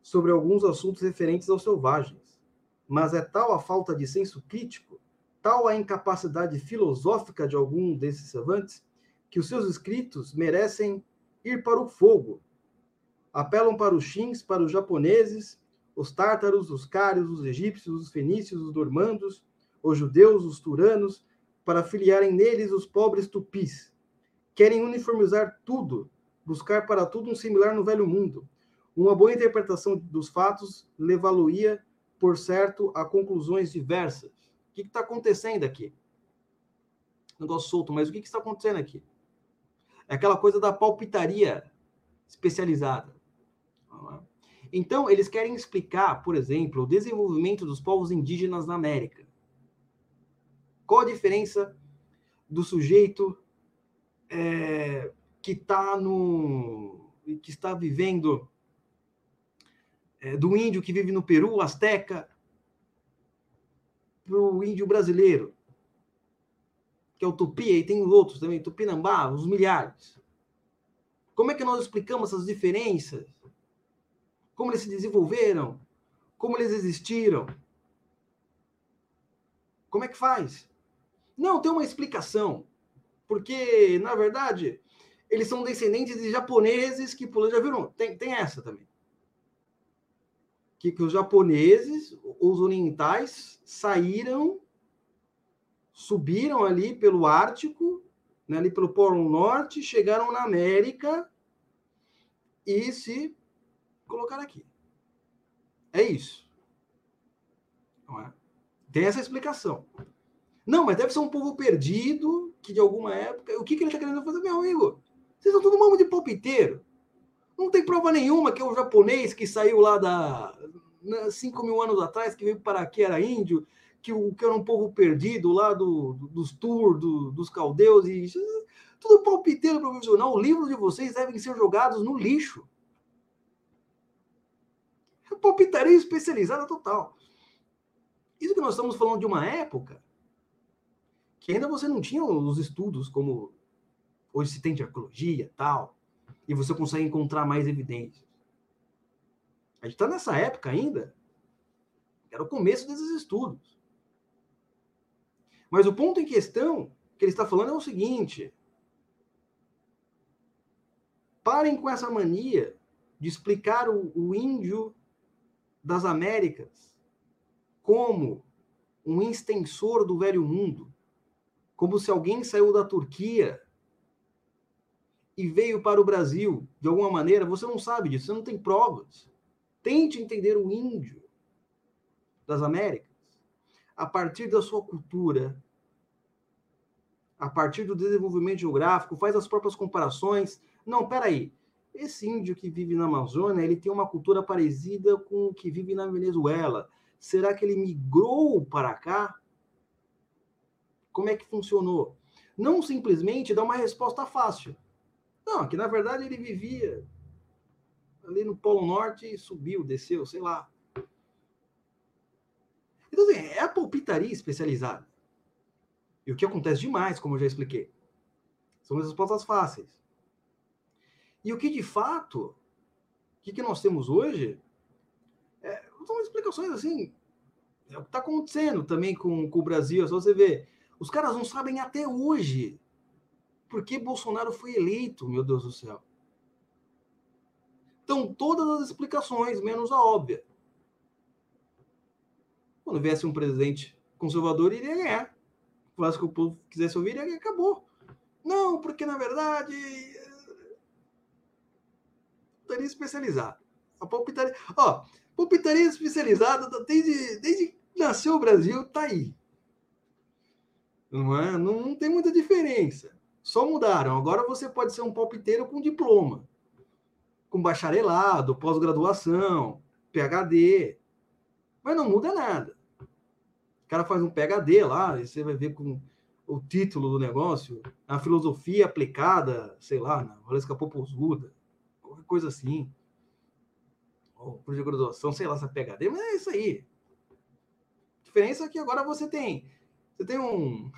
sobre alguns assuntos referentes aos selvagens, mas é tal a falta de senso crítico, tal a incapacidade filosófica de algum desses savantes, que os seus escritos merecem ir para o fogo. Apelam para os Xins, para os japoneses, os tártaros, os cários, os egípcios, os fenícios, os normandos, os judeus, os turanos, para filiarem neles os pobres tupis. Querem uniformizar tudo, buscar para tudo um similar no velho mundo. Uma boa interpretação dos fatos levá-lo-ia, por certo, a conclusões diversas. O que está acontecendo aqui? Negócio solto, mas o que, que está acontecendo aqui? É aquela coisa da palpitaria especializada. Então, eles querem explicar, por exemplo, o desenvolvimento dos povos indígenas na América. Qual a diferença do sujeito é, que está no que está vivendo é, do índio que vive no Peru, Azteca, para o índio brasileiro, que é o Tupi, e tem os outros também, Tupinambá, os milhares. Como é que nós explicamos essas diferenças? Como eles se desenvolveram? Como eles existiram? Como é que faz? Não, tem uma explicação. Porque, na verdade, eles são descendentes de japoneses que, já viram? Tem, tem essa também. Que, que os japoneses, os orientais, saíram, subiram ali pelo Ártico, né, ali pelo Polo Norte, chegaram na América e se colocaram aqui. É isso. Não é? Tem essa explicação. Não, mas deve ser um povo perdido, que de alguma época. O que, que ele está querendo fazer, meu amigo? Vocês são todo mundo de palpiteiro. Não tem prova nenhuma que é o japonês que saiu lá da. 5 mil anos atrás, que veio para aqui, era índio, que, o, que era um povo perdido lá do, do dos Tur, do, dos caldeus, e tudo palpiteiro profissional. Os livros de vocês devem ser jogados no lixo. É palpitaria especializada total. Isso que nós estamos falando de uma época que ainda você não tinha os estudos como hoje se tem de arqueologia tal, e você consegue encontrar mais evidências. A gente está nessa época ainda, era o começo desses estudos. Mas o ponto em questão que ele está falando é o seguinte: parem com essa mania de explicar o, o índio das Américas como um extensor do velho mundo como se alguém saiu da Turquia e veio para o Brasil de alguma maneira. Você não sabe disso, você não tem provas. Tente entender o índio das Américas a partir da sua cultura, a partir do desenvolvimento geográfico, faz as próprias comparações. Não, peraí. Esse índio que vive na Amazônia, ele tem uma cultura parecida com o que vive na Venezuela. Será que ele migrou para cá? Como é que funcionou? Não simplesmente dar uma resposta fácil. Não, que na verdade ele vivia ali no Polo Norte e subiu, desceu, sei lá. Então, assim, é a palpitaria especializada. E o que acontece demais, como eu já expliquei, são as respostas fáceis. E o que de fato, o que, que nós temos hoje, é, são explicações assim, é o que está acontecendo também com, com o Brasil. É só você ver os caras não sabem até hoje por que Bolsonaro foi eleito, meu Deus do céu. Então, todas as explicações, menos a óbvia. Quando viesse um presidente conservador, iria ganhar. Falasse que o povo quisesse ouvir, e acabou. Não, porque na verdade. Palpitaria especializada. A palpitaria. Ó, palpitaria especializada desde, desde que nasceu o Brasil, tá aí. Não, é? não, não tem muita diferença. Só mudaram. Agora você pode ser um palpiteiro com diploma, com bacharelado, pós-graduação, PhD. Mas não muda nada. Cara faz um PhD lá, e você vai ver com o título do negócio, a filosofia aplicada, sei lá, na Valesca Popozuda, qualquer coisa assim. Ou de graduação, sei lá, essa PhD, mas é isso aí. A diferença é que agora você tem você tem um,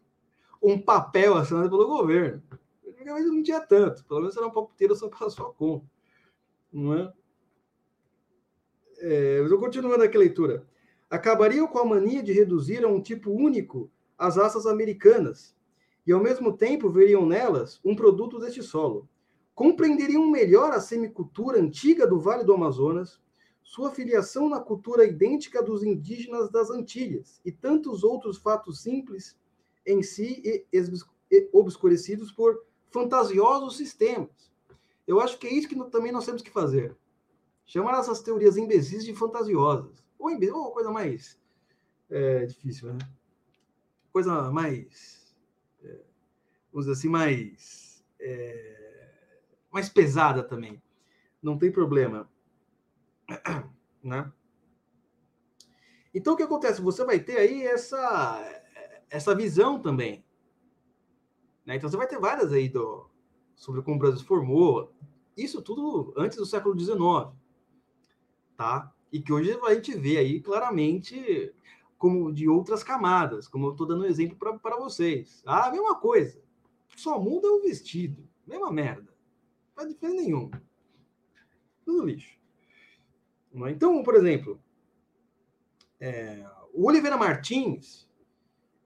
<laughs> um papel assinado pelo governo. Antigamente não tinha tanto, pelo menos era um palpiteiro só para sua conta. Não é? é eu continuando aqui leitura. Acabariam com a mania de reduzir a um tipo único as raças americanas, e ao mesmo tempo veriam nelas um produto deste solo. Compreenderiam melhor a semicultura antiga do Vale do Amazonas, sua filiação na cultura idêntica dos indígenas das Antilhas e tantos outros fatos simples em si e obscurecidos por fantasiosos sistemas. Eu acho que é isso que também nós temos que fazer. Chamar essas teorias imbecis de fantasiosas. Ou, ou coisa mais é, difícil, né? Coisa mais, é, vamos dizer assim, mais, é, mais pesada também. Não tem problema. Né? Então, o que acontece? Você vai ter aí essa, essa visão também. Né? Então, você vai ter várias aí do, sobre como o Brasil se formou. Isso tudo antes do século XIX. Tá? E que hoje a gente vê aí claramente como de outras camadas, como eu estou dando um exemplo para vocês. Ah, mesma coisa. Só muda o vestido. Mesma merda. Não faz diferença nenhuma. Tudo lixo. É? Então, por exemplo, é, o Oliveira Martins,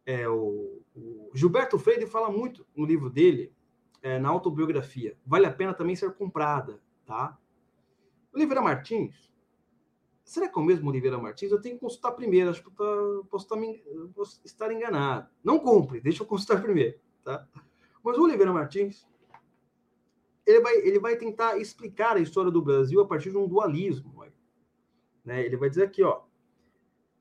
é, o, o, Gilberto Freire fala muito no livro dele, é, na autobiografia, vale a pena também ser comprada, tá? Oliveira Martins, será que é o mesmo Oliveira Martins? Eu tenho que consultar primeiro, acho que tá, posso, estar, posso estar enganado. Não compre, deixa eu consultar <laughs> primeiro, tá? Mas o Oliveira Martins, ele vai, ele vai tentar explicar a história do Brasil a partir de um dualismo. Né? Ele vai dizer aqui, ó.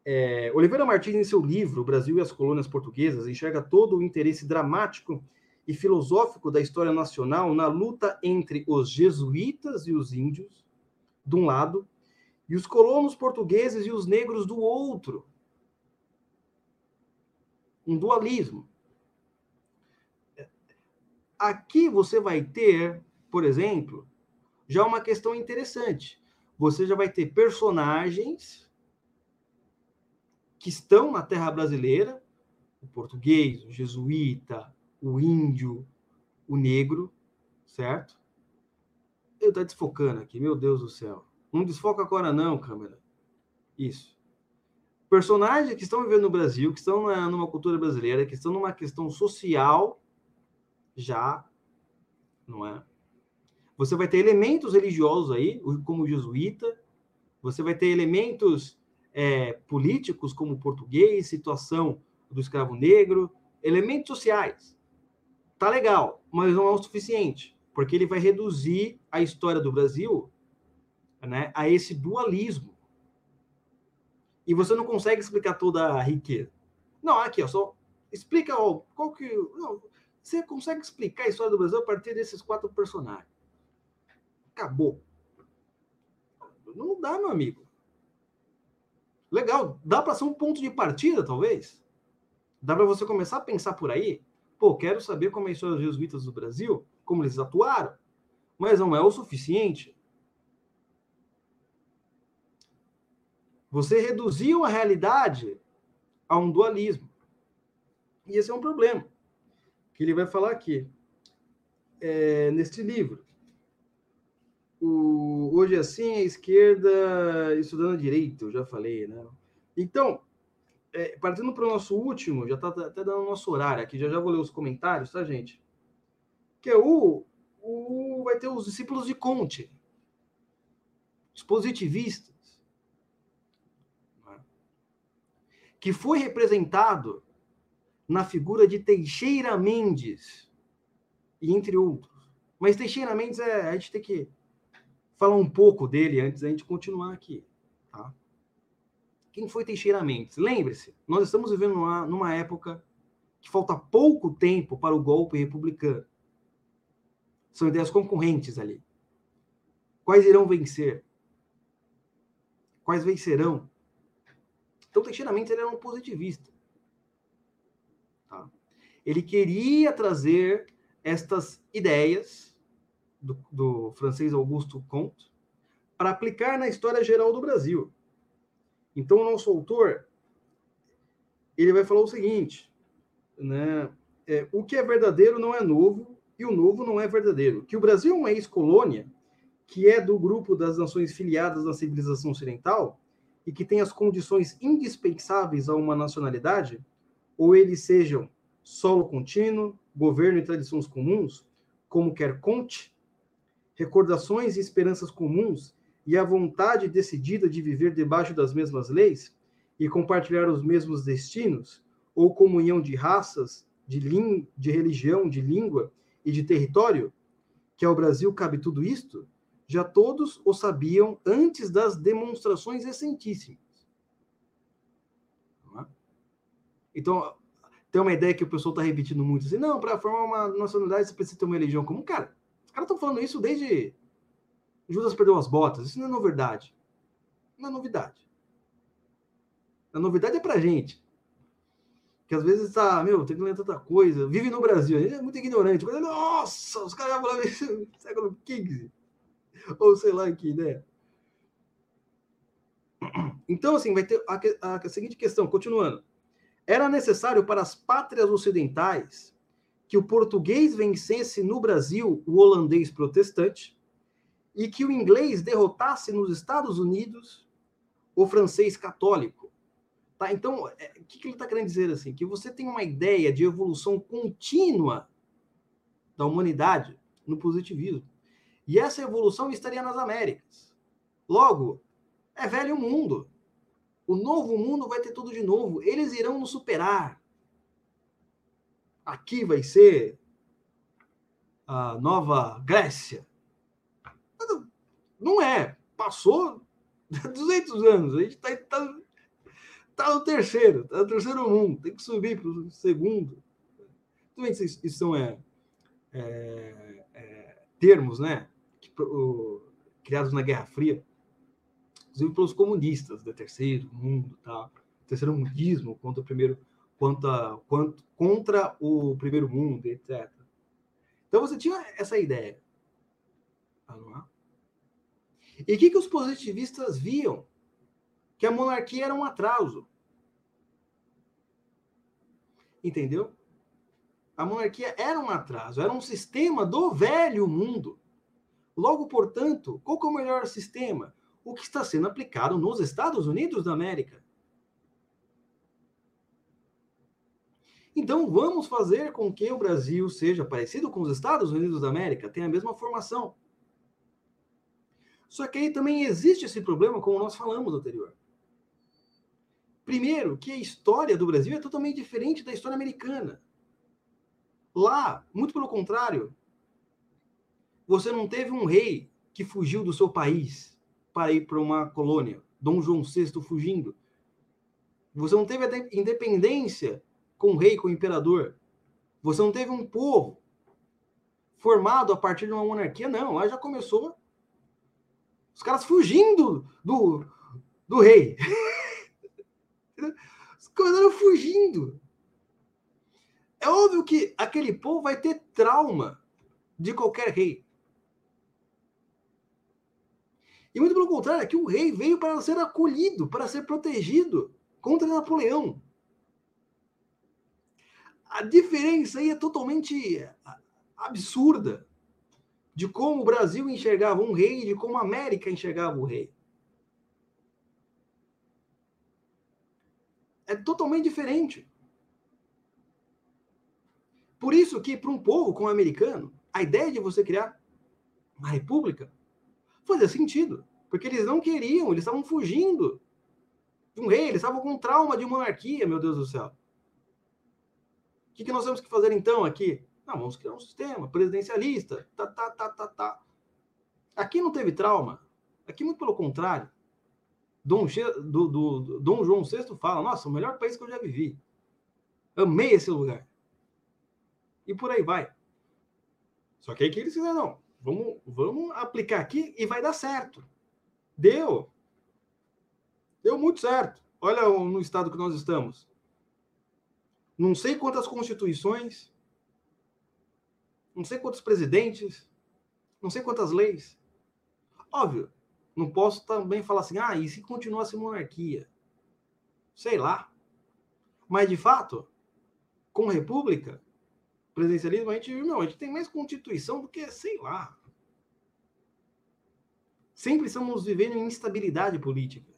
É, Oliveira Martins, em seu livro Brasil e as Colônias Portuguesas, enxerga todo o interesse dramático e filosófico da história nacional na luta entre os jesuítas e os índios, de um lado, e os colonos portugueses e os negros do outro. Um dualismo. Aqui você vai ter, por exemplo, já uma questão interessante você já vai ter personagens que estão na terra brasileira, o português, o jesuíta, o índio, o negro, certo? Eu estou desfocando aqui, meu Deus do céu. Não desfoca agora não, câmera. Isso. Personagens que estão vivendo no Brasil, que estão numa cultura brasileira, que estão numa questão social já, não é? Você vai ter elementos religiosos aí, como o jesuíta, você vai ter elementos é, políticos, como o português, situação do escravo negro, elementos sociais. Tá legal, mas não é o suficiente, porque ele vai reduzir a história do Brasil né, a esse dualismo. E você não consegue explicar toda a riqueza. Não, aqui, ó, só explica ó, qual que. Não, você consegue explicar a história do Brasil a partir desses quatro personagens acabou. Não dá, meu amigo. Legal, dá para ser um ponto de partida, talvez. Dá para você começar a pensar por aí. Pô, quero saber como é a história dos jesuítas do Brasil, como eles atuaram. Mas não é o suficiente. Você reduziu a realidade a um dualismo. E esse é um problema que ele vai falar aqui, é, neste livro o, hoje assim, a esquerda estudando direito, eu já falei, né? Então, é, partindo para o nosso último, já está até dando nosso horário aqui, já já vou ler os comentários, tá, gente? Que é o, o vai ter os discípulos de Conte, os positivistas, né? Que foi representado na figura de Teixeira Mendes, e entre outros. Mas Teixeira Mendes é, a gente tem que falar um pouco dele antes da gente continuar aqui. Tá? Quem foi Teixeira Mendes? Lembre-se, nós estamos vivendo numa, numa época que falta pouco tempo para o golpe republicano. São ideias concorrentes ali. Quais irão vencer? Quais vencerão? Então, Teixeira Mendes ele era um positivista. Tá? Ele queria trazer estas ideias do, do francês Augusto Comte para aplicar na história geral do Brasil. Então, o nosso autor ele vai falar o seguinte, né? É, o que é verdadeiro não é novo e o novo não é verdadeiro. Que o Brasil é uma ex-colônia que é do grupo das nações filiadas à civilização ocidental e que tem as condições indispensáveis a uma nacionalidade, ou eles sejam solo contínuo, governo e tradições comuns, como quer Conte, recordações e esperanças comuns e a vontade decidida de viver debaixo das mesmas leis e compartilhar os mesmos destinos, ou comunhão de raças, de, de religião, de língua e de território, que ao Brasil cabe tudo isto, já todos o sabiam antes das demonstrações recentíssimas. É? Então, tem uma ideia que o pessoal está repetindo muito assim, não, para formar uma nacionalidade você precisa ter uma religião comum. Cara, os caras estão falando isso desde Judas perdeu as botas. Isso não é novidade. Não é novidade. A novidade é pra gente. Que às vezes tá, meu, tem que ler tanta coisa. Vive no Brasil, a gente é muito ignorante. Nossa, os caras já falaram isso no século XV. <laughs> Ou sei lá que ideia. Então, assim, vai ter a, a, seguinte questão, continuando. Era necessário para as pátrias ocidentais que o português vencesse no Brasil o holandês protestante e que o inglês derrotasse nos Estados Unidos o francês católico. Tá? Então, é, o que, que ele está querendo dizer assim? Que você tem uma ideia de evolução contínua da humanidade no positivismo. E essa evolução estaria nas Américas. Logo, é velho mundo. O novo mundo vai ter tudo de novo. Eles irão nos superar. Aqui vai ser a nova Grécia. Não é. Passou <laughs> 200 anos. A gente está tá, tá no terceiro. Está no terceiro mundo. Tem que subir para o segundo. Isso são é, é, é, termos, né? Criados na Guerra Fria inclusive pelos comunistas do terceiro mundo, tá? terceiro mundismo contra o primeiro, contra, contra o primeiro mundo, etc. Então você tinha essa ideia. Tá, é? E o que, que os positivistas viam? Que a monarquia era um atraso. Entendeu? A monarquia era um atraso, era um sistema do velho mundo. Logo, portanto, qual é o melhor sistema? o que está sendo aplicado nos Estados Unidos da América. Então, vamos fazer com que o Brasil seja parecido com os Estados Unidos da América, tenha a mesma formação. Só que aí também existe esse problema, como nós falamos anterior. Primeiro, que a história do Brasil é totalmente diferente da história americana. Lá, muito pelo contrário, você não teve um rei que fugiu do seu país para ir para uma colônia. Dom João VI fugindo. Você não teve a independência com o rei, com o imperador. Você não teve um povo formado a partir de uma monarquia, não. Lá já começou os caras fugindo do, do rei. <laughs> Os caras fugindo. É óbvio que aquele povo vai ter trauma de qualquer rei. E muito pelo contrário, é que o rei veio para ser acolhido, para ser protegido contra Napoleão. A diferença aí é totalmente absurda de como o Brasil enxergava um rei e de como a América enxergava o rei. É totalmente diferente. Por isso que, para um povo como o americano, a ideia de você criar uma república fazia sentido, porque eles não queriam, eles estavam fugindo de um rei, eles estavam com trauma de monarquia, meu Deus do céu. O que, que nós temos que fazer então aqui? Não, vamos criar um sistema presidencialista, tá, tá, tá, tá, tá. Aqui não teve trauma, aqui muito pelo contrário. Dom, do, do, do, Dom João VI fala, nossa, o melhor país que eu já vivi. Amei esse lugar. E por aí vai. Só que aí que eles fizeram, não vamos, vamos aplicar aqui e vai dar certo. Deu. Deu muito certo. Olha no estado que nós estamos. Não sei quantas constituições, não sei quantos presidentes, não sei quantas leis. Óbvio, não posso também falar assim, ah, e se continuasse monarquia? Sei lá. Mas, de fato, com república, presidencialismo, a gente, não, a gente tem mais constituição do que, sei lá. Sempre estamos vivendo em instabilidade política.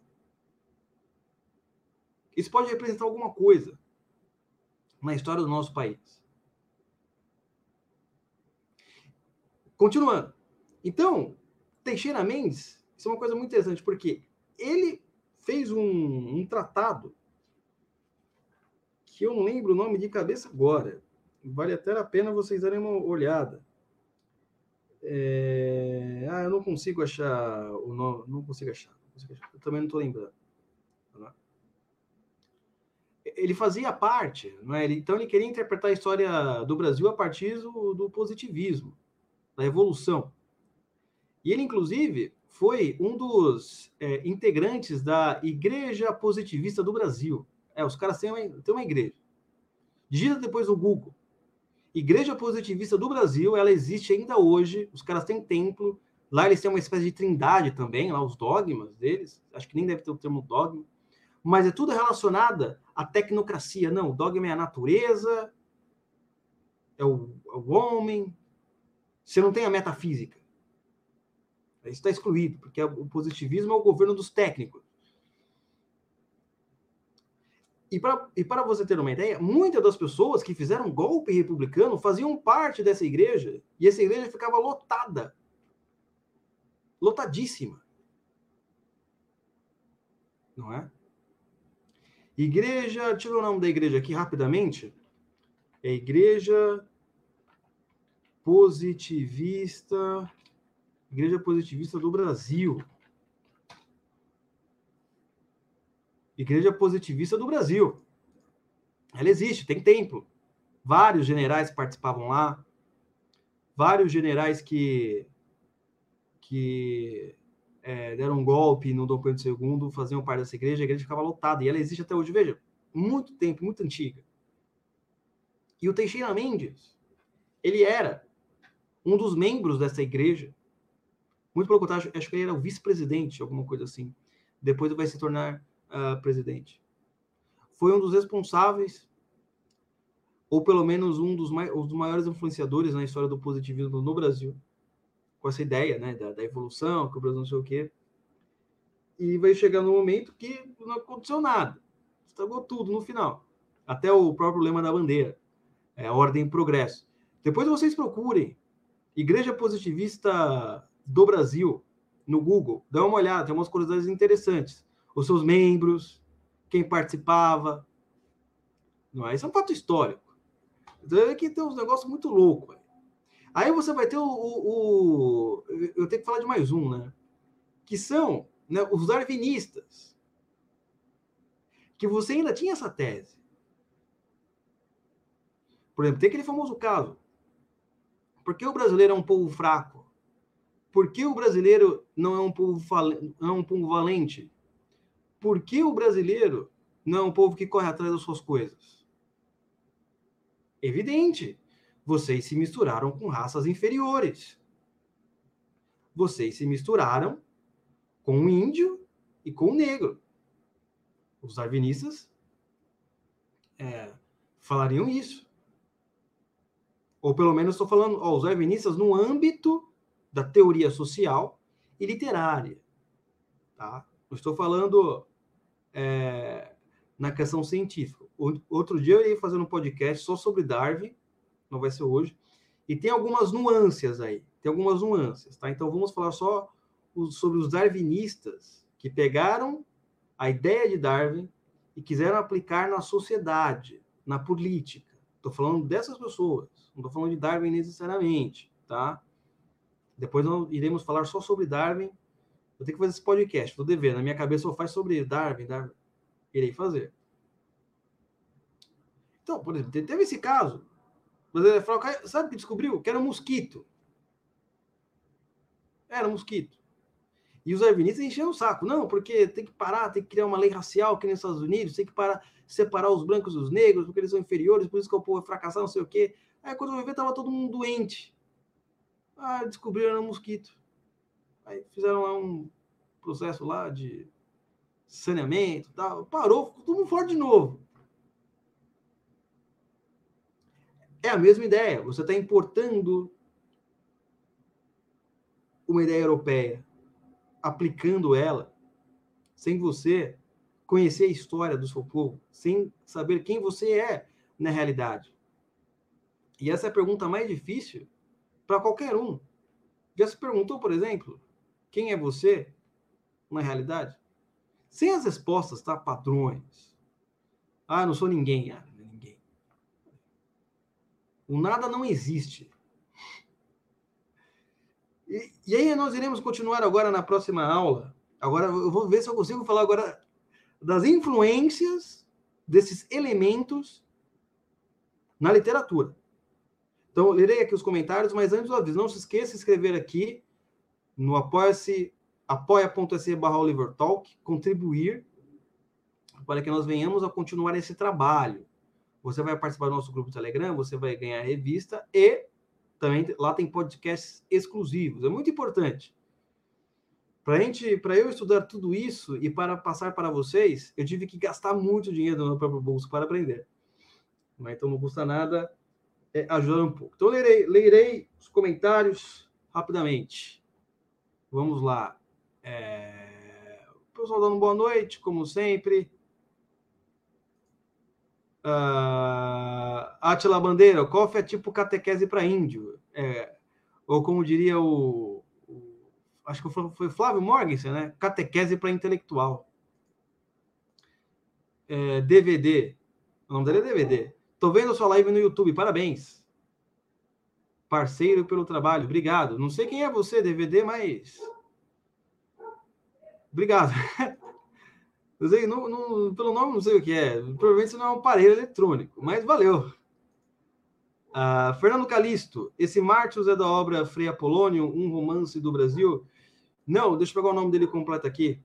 Isso pode representar alguma coisa na história do nosso país. Continuando. Então, Teixeira Mendes, isso é uma coisa muito interessante, porque ele fez um, um tratado que eu não lembro o nome de cabeça agora. Vale até a pena vocês darem uma olhada. É... Ah, eu não consigo achar o nome, não consigo achar. Não consigo achar. Eu também não estou lembrando. Tá ele fazia parte, não é? então ele queria interpretar a história do Brasil a partir do, do positivismo, da evolução. E ele, inclusive, foi um dos é, integrantes da Igreja Positivista do Brasil. É, os caras têm uma, têm uma igreja. Digita depois no Google. Igreja Positivista do Brasil, ela existe ainda hoje. Os caras têm templo. Lá eles têm uma espécie de trindade também, lá os dogmas deles. Acho que nem deve ter o termo dogma. Mas é tudo relacionado à tecnocracia. Não, o dogma é a natureza, é o, é o homem. Você não tem a metafísica. Isso está excluído, porque o positivismo é o governo dos técnicos. E para e você ter uma ideia, muitas das pessoas que fizeram golpe republicano faziam parte dessa igreja, e essa igreja ficava lotada. Lotadíssima. Não é? Igreja, deixa o nome da igreja aqui rapidamente. É Igreja Positivista, Igreja Positivista do Brasil. Igreja Positivista do Brasil. Ela existe, tem templo. Vários generais participavam lá. Vários generais que, que é, deram um golpe no Dom Pedro II faziam parte dessa igreja. A igreja ficava lotada. E ela existe até hoje. Veja, muito tempo, muito antiga. E o Teixeira Mendes, ele era um dos membros dessa igreja. Muito pelo contrário, acho que ele era o vice-presidente, alguma coisa assim. Depois vai se tornar uh, presidente. Foi um dos responsáveis, ou pelo menos um dos, mai dos maiores influenciadores na história do positivismo no Brasil, com essa ideia né, da, da evolução, que o Brasil não sei o quê. E vai chegar no momento que não aconteceu nada. Estragou tudo no final. Até o próprio lema da bandeira. É ordem e progresso. Depois vocês procurem Igreja Positivista do Brasil no Google. Dá uma olhada, tem umas curiosidades interessantes os seus membros, quem participava. Não é? Isso é um fato histórico. Então, é que tem uns negócios muito loucos. Aí você vai ter o, o, o, Eu tenho que falar de mais um, né? Que são né, os darwinistas. Que você ainda tinha essa tese. Por exemplo, tem aquele famoso caso. Por que o brasileiro é um povo fraco? Por que o brasileiro não é um povo, não é um povo valente? Por que o brasileiro não é um povo que corre atrás das suas coisas? Evidente, vocês se misturaram com raças inferiores. Vocês se misturaram com o índio e com o negro. Os darwinistas é, falariam isso. Ou pelo menos estou falando, ó, os darwinistas no âmbito da teoria social e literária. Tá? Não estou falando é, na questão científica. Outro dia eu ia fazer um podcast só sobre Darwin, não vai ser hoje, e tem algumas nuances aí, tem algumas nuances, tá? Então vamos falar só sobre os darwinistas que pegaram a ideia de Darwin e quiseram aplicar na sociedade, na política. Estou falando dessas pessoas, não estou falando de Darwin necessariamente, tá? Depois nós iremos falar só sobre Darwin Vou ter que fazer esse podcast, vou dever. Na minha cabeça eu faço sobre Darwin, Darwin. Irei fazer. Então, por exemplo, teve esse caso. Mas ele falou, sabe o que descobriu? Que era um mosquito. Era um mosquito. E os darwinistas encheram o saco. Não, porque tem que parar, tem que criar uma lei racial aqui nos Estados Unidos, tem que parar, separar os brancos dos negros, porque eles são inferiores, por isso que o povo vai fracassar, não sei o quê. Aí quando eu ver, tava todo mundo doente. Ah, descobriram um mosquito. Aí fizeram lá um processo lá de saneamento tal. Parou, ficou tudo forte de novo. É a mesma ideia. Você está importando uma ideia europeia, aplicando ela, sem você conhecer a história do seu povo, sem saber quem você é na realidade. E essa é a pergunta mais difícil para qualquer um. Já se perguntou, por exemplo, quem é você na realidade? Sem as respostas, tá? Padrões. Ah, não sou ninguém. Ah, é ninguém. O nada não existe. E, e aí nós iremos continuar agora na próxima aula. Agora eu vou ver se eu consigo falar agora das influências desses elementos na literatura. Então, lerei aqui os comentários, mas antes aviso, não se esqueça de escrever aqui no apoia-se apoia.se barra Oliver Talk, contribuir para que nós venhamos a continuar esse trabalho. Você vai participar do nosso grupo Telegram, você vai ganhar revista e também lá tem podcasts exclusivos. É muito importante. Para gente, para eu estudar tudo isso e para passar para vocês, eu tive que gastar muito dinheiro no meu próprio bolso para aprender. Mas então não custa nada é, ajudar um pouco. Então lerei, lerei os comentários rapidamente. Vamos lá. É... Pessoal dando boa noite, como sempre. Uh, Atila Bandeira, o COF é tipo catequese para índio. É, ou como diria o, Acho que foi Flávio Morgensen, né? Catequese para intelectual. É, DVD. O nome dele é DVD. Tô vendo sua live no YouTube, parabéns. Parceiro pelo trabalho, obrigado. Não sei quem é você, DVD, mas. Obrigado. <laughs> Eu sei, não, não, pelo nome não sei o que é. Provavelmente não é um aparelho eletrônico, mas valeu. Uh, Fernando Calisto, esse Martius é da obra Frei Apolônio, um romance do Brasil? Não, deixa eu pegar o nome dele completo aqui.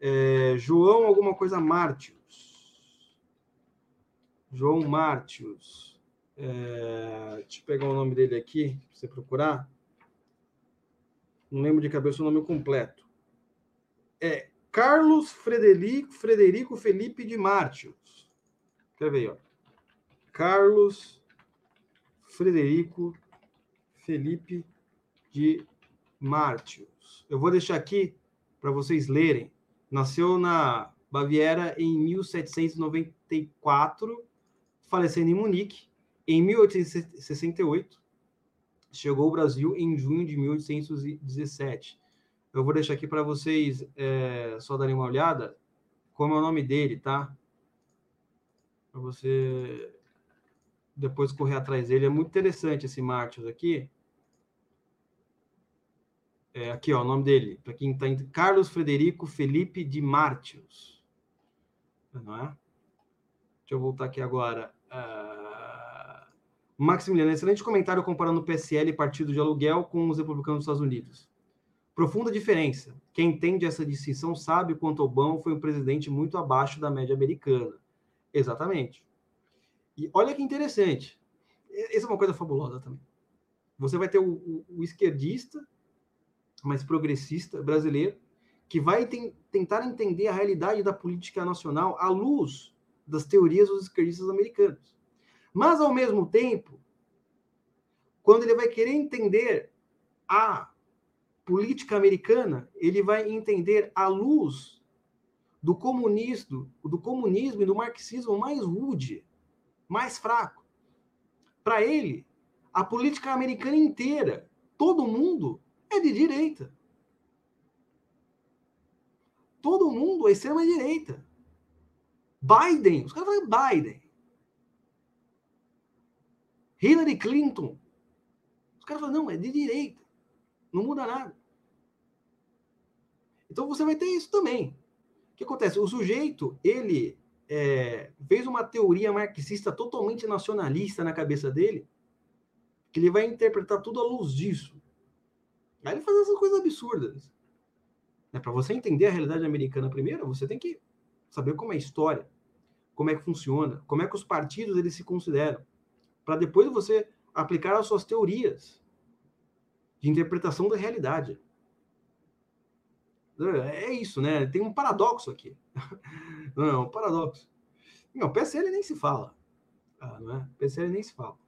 É, João alguma coisa Martius. João Martius. É, deixa eu pegar o nome dele aqui, para você procurar. Não lembro de cabeça o nome completo. É Carlos Frederico, Frederico Felipe de Mártios. Quer ver, ó. Carlos Frederico Felipe de Mártios. Eu vou deixar aqui para vocês lerem. Nasceu na Baviera em 1794, falecendo em Munique em 1868. Chegou ao Brasil em junho de 1817 eu vou deixar aqui para vocês é, só darem uma olhada como é o nome dele, tá? Para você depois correr atrás dele. É muito interessante esse Martius aqui. É, aqui, ó, o nome dele. Para quem está em Carlos Frederico Felipe de Martius. Não é? Deixa eu voltar aqui agora. Uh... Maximiliano, excelente comentário comparando o PSL, partido de aluguel, com os republicanos dos Estados Unidos. Profunda diferença. Quem entende essa distinção sabe quanto Obama foi um presidente muito abaixo da média americana. Exatamente. E olha que interessante. Essa é uma coisa fabulosa também. Você vai ter o, o, o esquerdista, mais progressista brasileiro, que vai tem, tentar entender a realidade da política nacional à luz das teorias dos esquerdistas americanos. Mas, ao mesmo tempo, quando ele vai querer entender a política americana, ele vai entender à luz do comunismo, do comunismo e do marxismo mais rude, mais fraco. Para ele, a política americana inteira, todo mundo é de direita. Todo mundo é extrema direita. Biden, os caras falam Biden. Hillary Clinton. Os caras falam, não, é de direita. Não muda nada. Então você vai ter isso também. O que acontece? O sujeito, ele é, fez uma teoria marxista totalmente nacionalista na cabeça dele, que ele vai interpretar tudo à luz disso. Aí ele faz essas coisas absurdas. É, Para você entender a realidade americana primeiro, você tem que saber como é a história, como é que funciona, como é que os partidos eles se consideram, para depois você aplicar as suas teorias de interpretação da realidade. É isso, né? Tem um paradoxo aqui. <laughs> Não, é um paradoxo. Não, PSL nem se fala. Ah, não é? PSL nem se fala.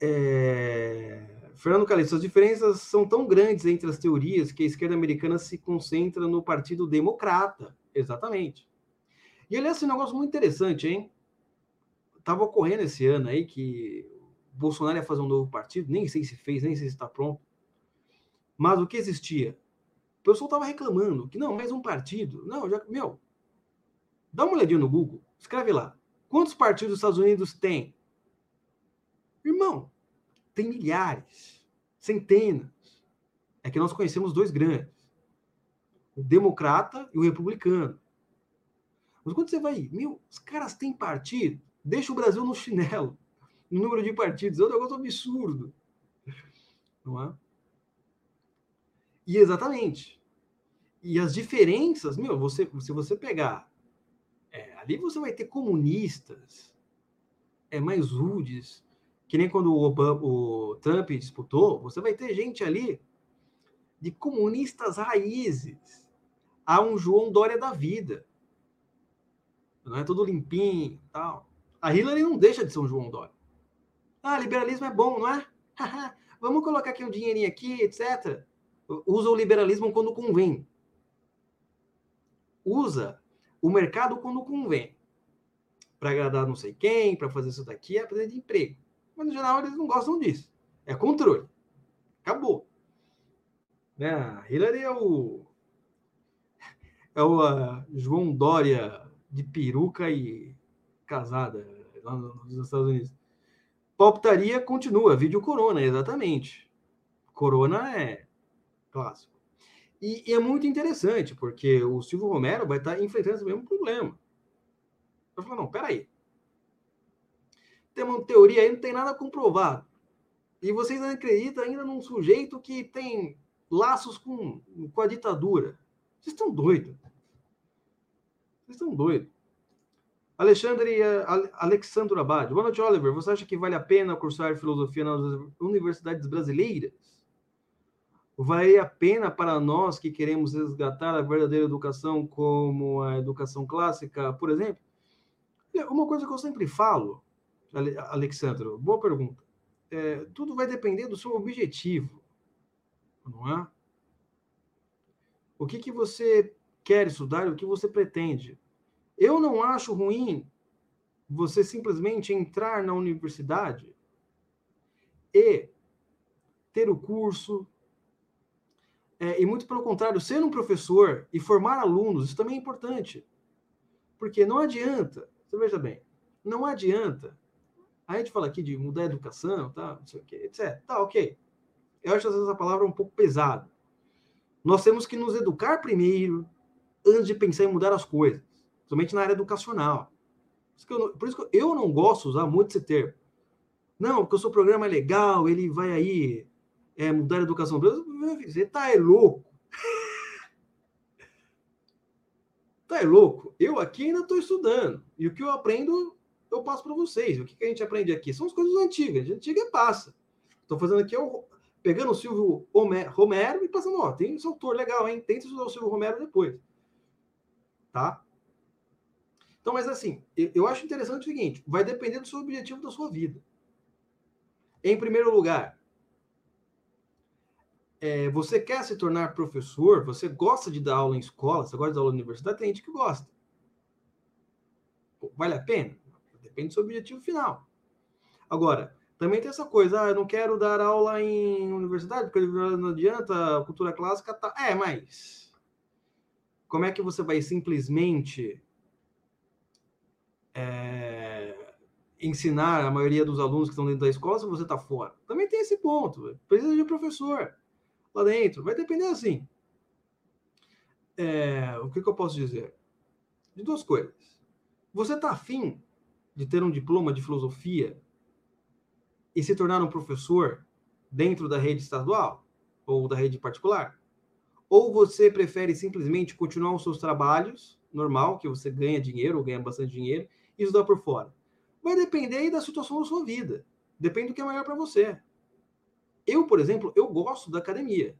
É... Fernando Calixto, as diferenças são tão grandes entre as teorias que a esquerda americana se concentra no Partido Democrata. Exatamente. E aliás, esse negócio muito interessante, hein? Tava ocorrendo esse ano aí que Bolsonaro ia fazer um novo partido, nem sei se fez, nem sei se está pronto. Mas o que existia? O pessoal tava reclamando que não, mais um partido. Não, já, meu, dá uma olhadinha no Google, escreve lá. Quantos partidos os Estados Unidos têm? Irmão, tem milhares, centenas. É que nós conhecemos dois grandes: o democrata e o republicano. Mas quando você vai, meu, os caras têm partido, deixa o Brasil no chinelo, no número de partidos, é um negócio absurdo. Não é? E exatamente. E as diferenças, meu, você, se você pegar, é, ali você vai ter comunistas, é mais rudes, que nem quando o, Obama, o Trump disputou, você vai ter gente ali de comunistas raízes a um João Dória da vida. Não é todo limpinho tal. A Hillary não deixa de ser um João Dória. Ah, liberalismo é bom, não é? <laughs> Vamos colocar aqui um dinheirinho aqui, etc. Usa o liberalismo quando convém. Usa o mercado quando convém. Para agradar não sei quem, para fazer isso daqui, é para de emprego. Mas, no geral, eles não gostam disso. É controle. Acabou. Né? A Hillary é o. É o uh, João Dória de peruca e casada lá nos Estados Unidos. Palpitaria continua, vídeo Corona, exatamente. Corona é clássico. E, e, é muito interessante, porque o Silvio Romero vai estar enfrentando esse mesmo problema. Eu falo, não, peraí tem uma teoria aí, não tem nada comprovado. E vocês acreditam ainda num sujeito que tem laços com, com a ditadura. Vocês estão doidos. Vocês estão doidos. Alexandre Alexandre Abad. Boa noite, Oliver. Você acha que vale a pena cursar filosofia nas universidades brasileiras? Vale a pena para nós que queremos resgatar a verdadeira educação como a educação clássica, por exemplo? Uma coisa que eu sempre falo, Alexandro, boa pergunta. É, tudo vai depender do seu objetivo, não é? O que, que você quer estudar o que você pretende. Eu não acho ruim você simplesmente entrar na universidade e ter o curso, é, e muito pelo contrário, ser um professor e formar alunos, isso também é importante. Porque não adianta, você veja bem, não adianta a gente fala aqui de mudar a educação, tá, não sei o quê, etc. Tá, ok. Eu acho essa palavra um pouco pesada. Nós temos que nos educar primeiro, antes de pensar em mudar as coisas, somente na área educacional. Por isso que eu, por isso que eu não gosto de usar muito esse termo. Não, porque o seu programa é legal, ele vai aí é, mudar a educação. Você tá é louco. <laughs> tá é louco. Eu aqui ainda estou estudando. E o que eu aprendo eu passo para vocês. O que, que, a gente aprende aqui? São as coisas antigas. A antiga passa. Estou fazendo aqui, eu, pegando o Silvio Romero e passando, ó, tem esse autor legal, hein? Tenta estudar o Silvio Romero depois. Tá? Então, mas assim, eu acho interessante o seguinte: vai depender do seu objetivo da sua vida. Em primeiro lugar, é, você quer se tornar professor? Você gosta de dar aula em escola? Você gosta de dar aula na universidade? Tem gente que gosta. Vale a pena? Depende do seu objetivo final. Agora, também tem essa coisa, ah, eu não quero dar aula em universidade, porque não adianta, cultura clássica tá. É, mas como é que você vai simplesmente é, ensinar a maioria dos alunos que estão dentro da escola se você está fora? Também tem esse ponto. Precisa de professor lá dentro. Vai depender assim. É, o que, que eu posso dizer? De duas coisas. Você está afim de ter um diploma de filosofia e se tornar um professor dentro da rede estadual ou da rede particular? Ou você prefere simplesmente continuar os seus trabalhos, normal, que você ganha dinheiro ou ganha bastante dinheiro, e estudar por fora? Vai depender da situação da sua vida. Depende do que é melhor para você. Eu, por exemplo, eu gosto da academia.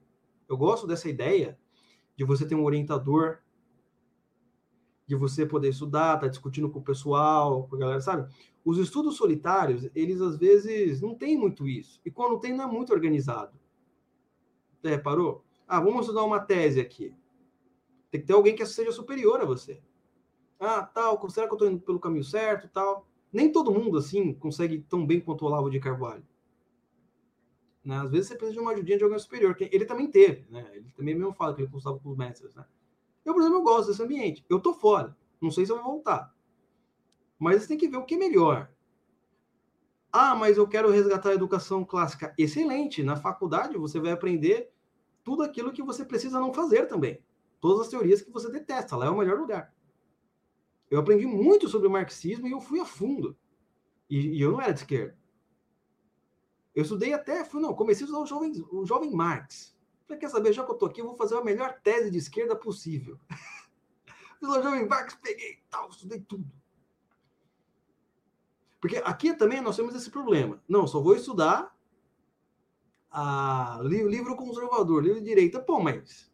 Eu gosto dessa ideia de você ter um orientador de você poder estudar, tá discutindo com o pessoal, com a galera, sabe? os estudos solitários, eles às vezes não têm muito isso. E quando tem, não é muito organizado. Você reparou? Ah, vamos estudar uma tese aqui. Tem que ter alguém que seja superior a você. Ah, tal, será que eu estou indo pelo caminho certo, tal? Nem todo mundo, assim, consegue tão bem quanto o Olavo de Carvalho. Né? Às vezes você precisa de uma ajudinha de alguém superior, que ele também teve, né? Ele também mesmo fala que ele consultava com os mestres, né? Eu, por exemplo, eu gosto desse ambiente. Eu tô fora. Não sei se eu vou voltar. Mas você tem que ver o que é melhor. Ah, mas eu quero resgatar a educação clássica. Excelente. Na faculdade você vai aprender tudo aquilo que você precisa não fazer também. Todas as teorias que você detesta. Lá é o melhor lugar. Eu aprendi muito sobre o marxismo e eu fui a fundo. E, e eu não era de esquerda. Eu estudei até, fui, não, comecei a estudar o jovem, o jovem Marx. Falei, quer saber, já que eu tô aqui, eu vou fazer a melhor tese de esquerda possível. <laughs> Fiz o jovem Marx, peguei tal, estudei tudo. Porque aqui também nós temos esse problema. Não, só vou estudar a, livro conservador, livro de direita. Pô, mas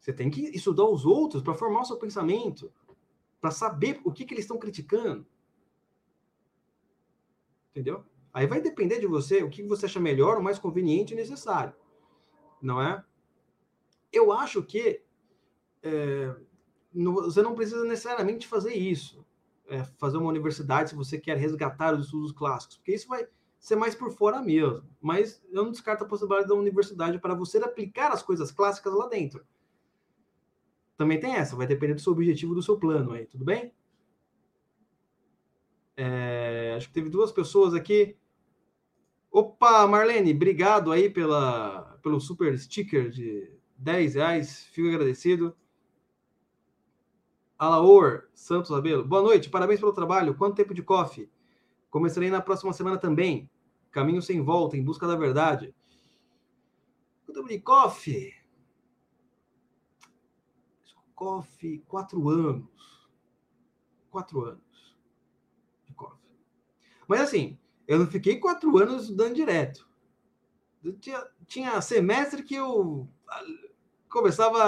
você tem que estudar os outros para formar o seu pensamento, para saber o que, que eles estão criticando. Entendeu? Aí vai depender de você o que você acha melhor, o mais conveniente e necessário. Não é? Eu acho que é, você não precisa necessariamente fazer isso. É, fazer uma universidade se você quer resgatar os estudos clássicos, porque isso vai ser mais por fora mesmo. Mas eu não descarto a possibilidade da universidade para você aplicar as coisas clássicas lá dentro. Também tem essa, vai depender do seu objetivo, do seu plano aí, tudo bem? É, acho que teve duas pessoas aqui. Opa, Marlene, obrigado aí pela, pelo super sticker de 10 reais, fico agradecido. Alaor Santos Abelo, boa noite, parabéns pelo trabalho. Quanto tempo de coffee? Começarei na próxima semana também. Caminho sem volta, em busca da verdade. Quanto tempo de coffee? Coffee quatro anos. Quatro anos de. Mas assim, eu não fiquei quatro anos estudando direto. Tinha, tinha semestre que eu ah, começava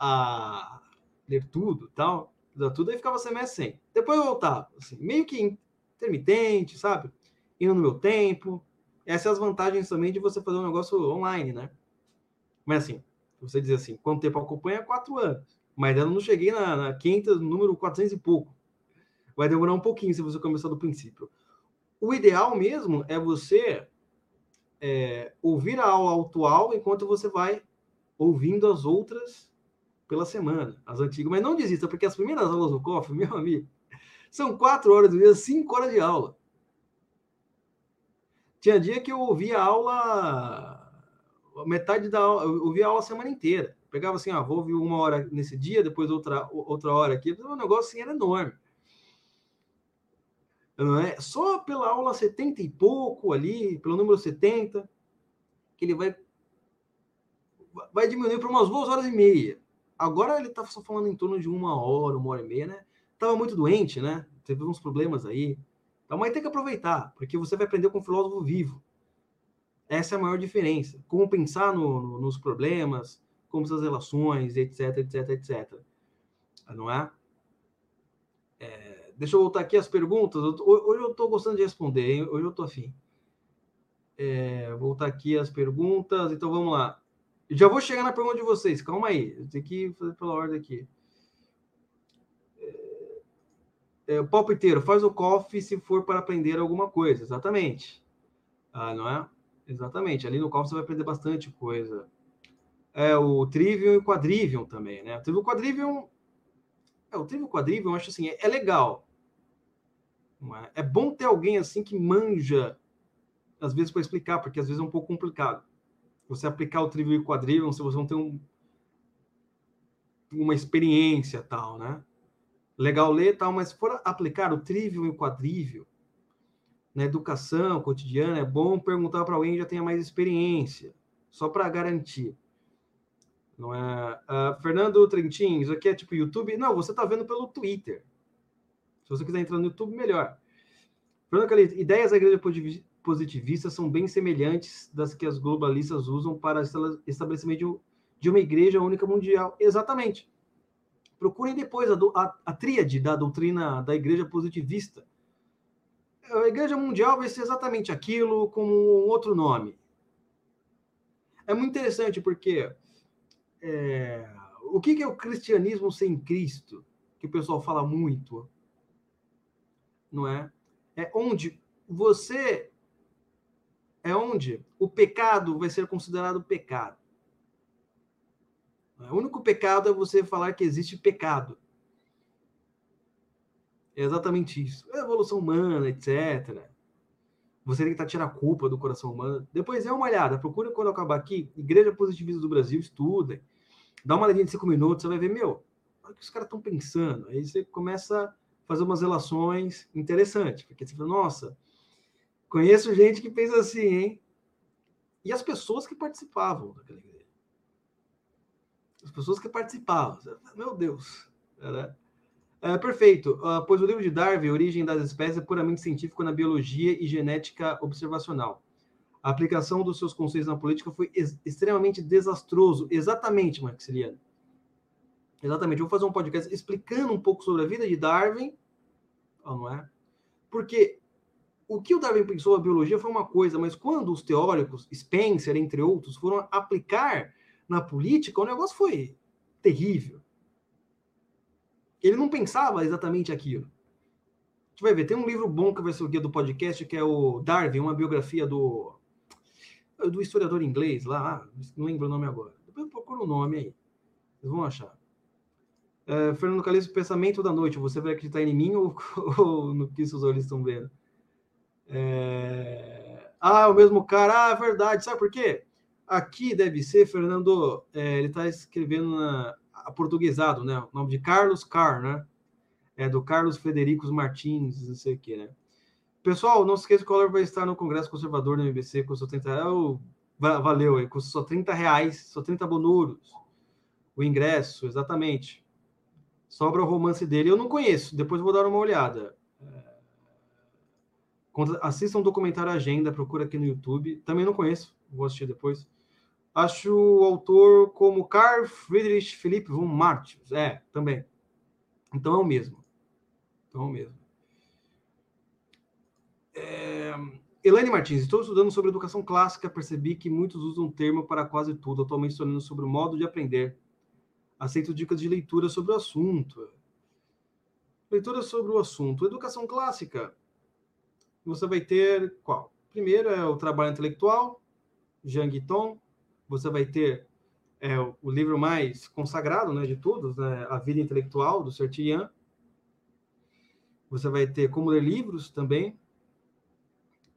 a ler tudo tal, estudar tudo, aí ficava semestre sem. Depois eu voltava, assim, meio que intermitente, sabe? Indo no meu tempo. Essas são as vantagens também de você fazer um negócio online, né? Mas assim, você dizer assim, quanto tempo acompanha? Quatro anos mas eu não cheguei na, na quinta, número 400 e pouco. Vai demorar um pouquinho se você começar do princípio. O ideal mesmo é você é, ouvir a aula atual enquanto você vai ouvindo as outras pela semana, as antigas. Mas não desista, porque as primeiras aulas do COF, <laughs> meu amigo, são quatro horas do dia, cinco horas de aula. Tinha dia que eu ouvia a aula, metade da aula, eu ouvia a aula a semana inteira. Pegava assim, ah, vou ouvir uma hora nesse dia, depois outra, outra hora aqui. O negócio assim era enorme. Não é? Só pela aula 70 e pouco ali, pelo número 70, que ele vai vai diminuir para umas duas horas e meia. Agora ele está só falando em torno de uma hora, uma hora e meia, né? Tava muito doente, né? Teve uns problemas aí. Então, mas tem que aproveitar, porque você vai aprender com um filósofo vivo. Essa é a maior diferença. Como pensar no, no, nos problemas, como essas relações, etc, etc, etc. Não é? é deixa eu voltar aqui às perguntas. Hoje eu estou gostando de responder, hein? hoje eu estou afim. É, voltar aqui às perguntas. Então vamos lá. Já vou chegar na pergunta de vocês. Calma aí. Eu tenho que fazer pela ordem aqui. É, é, palpiteiro, faz o coffee se for para aprender alguma coisa. Exatamente. Ah, não é? Exatamente. Ali no coffee você vai aprender bastante coisa é, o Trivium e o Quadrivium também, né? O Trivium Quadrivium. É, o Trivium Quadrivium, eu acho assim, é, é legal. É? é? bom ter alguém assim que manja, às vezes, para explicar, porque às vezes é um pouco complicado. Você aplicar o Trivium e o Quadrivium, se você não tem um, uma experiência tal, né? Legal ler tal, mas se for aplicar o Trivium e o Quadrivium na educação cotidiana, é bom perguntar para alguém que já tenha mais experiência, só para garantir. Não é? Uh, Fernando Trentin, isso aqui é tipo YouTube? Não, você está vendo pelo Twitter. Se você quiser entrar no YouTube, melhor. Fernando Calito, ideias da igreja positivista são bem semelhantes das que as globalistas usam para estabelecimento de uma igreja única mundial. Exatamente. Procurem depois a, a, a tríade da doutrina da igreja positivista. a Igreja Mundial vai ser exatamente aquilo com um outro nome. É muito interessante porque é, o que é o cristianismo sem Cristo? Que o pessoal fala muito, não é? É onde você é onde o pecado vai ser considerado pecado. O único pecado é você falar que existe pecado. É exatamente isso. É evolução humana, etc. Você tem que tirar a culpa do coração humano. Depois é uma olhada, procura quando acabar aqui, Igreja Positivista do Brasil, estudem. Dá uma olhadinha de cinco minutos, você vai ver, meu, olha o que os caras estão pensando. Aí você começa a fazer umas relações interessantes, porque você fala, nossa, conheço gente que pensa assim, hein? E as pessoas que participavam daquela igreja. As pessoas que participavam. Meu Deus. Era, é, perfeito. Uh, pois o livro de Darwin, Origem das Espécies, é puramente científico na biologia e genética observacional. A aplicação dos seus conceitos na política foi ex extremamente desastroso. Exatamente, Maxiliano. Exatamente. Eu vou fazer um podcast explicando um pouco sobre a vida de Darwin, não é? Porque o que o Darwin pensou a biologia foi uma coisa, mas quando os teóricos, Spencer, entre outros, foram aplicar na política, o negócio foi terrível. Ele não pensava exatamente aquilo. A gente vai ver, tem um livro bom que vai ser o guia do podcast, que é o Darwin, uma biografia do, do historiador inglês lá, não lembro o nome agora. Depois procura o nome aí. Vocês vão achar. É, Fernando Calixto, pensamento da noite. Você vai acreditar em mim ou, <laughs> ou no que seus olhos estão vendo? É... Ah, o mesmo cara. Ah, verdade. Sabe por quê? Aqui deve ser, Fernando, é, ele está escrevendo na, portuguesado, né? O nome de Carlos Carr, né? É do Carlos Federicos Martins, não sei o que, né? Pessoal, não se esqueça que o Collor vai estar no Congresso Conservador no MBC, com 30 reais. Valeu, custa só 30 reais, só 30 bonuros. O ingresso, exatamente. Sobra o romance dele. Eu não conheço, depois vou dar uma olhada. É... Assista um documentário Agenda, procura aqui no YouTube. Também não conheço, vou assistir depois. Acho o autor como Carl Friedrich Philipp von Martius. É, também. Então é o mesmo. Então é o mesmo. É... Elaine Martins, estou estudando sobre educação clássica, percebi que muitos usam o termo para quase tudo. Atualmente estou lendo sobre o modo de aprender. Aceito dicas de leitura sobre o assunto. Leitura sobre o assunto. Educação clássica. Você vai ter qual? Primeiro é o trabalho intelectual, Jean Guiton você vai ter é, o livro mais consagrado né, de todos, né, A Vida Intelectual, do Sertian. Você vai ter como ler livros também.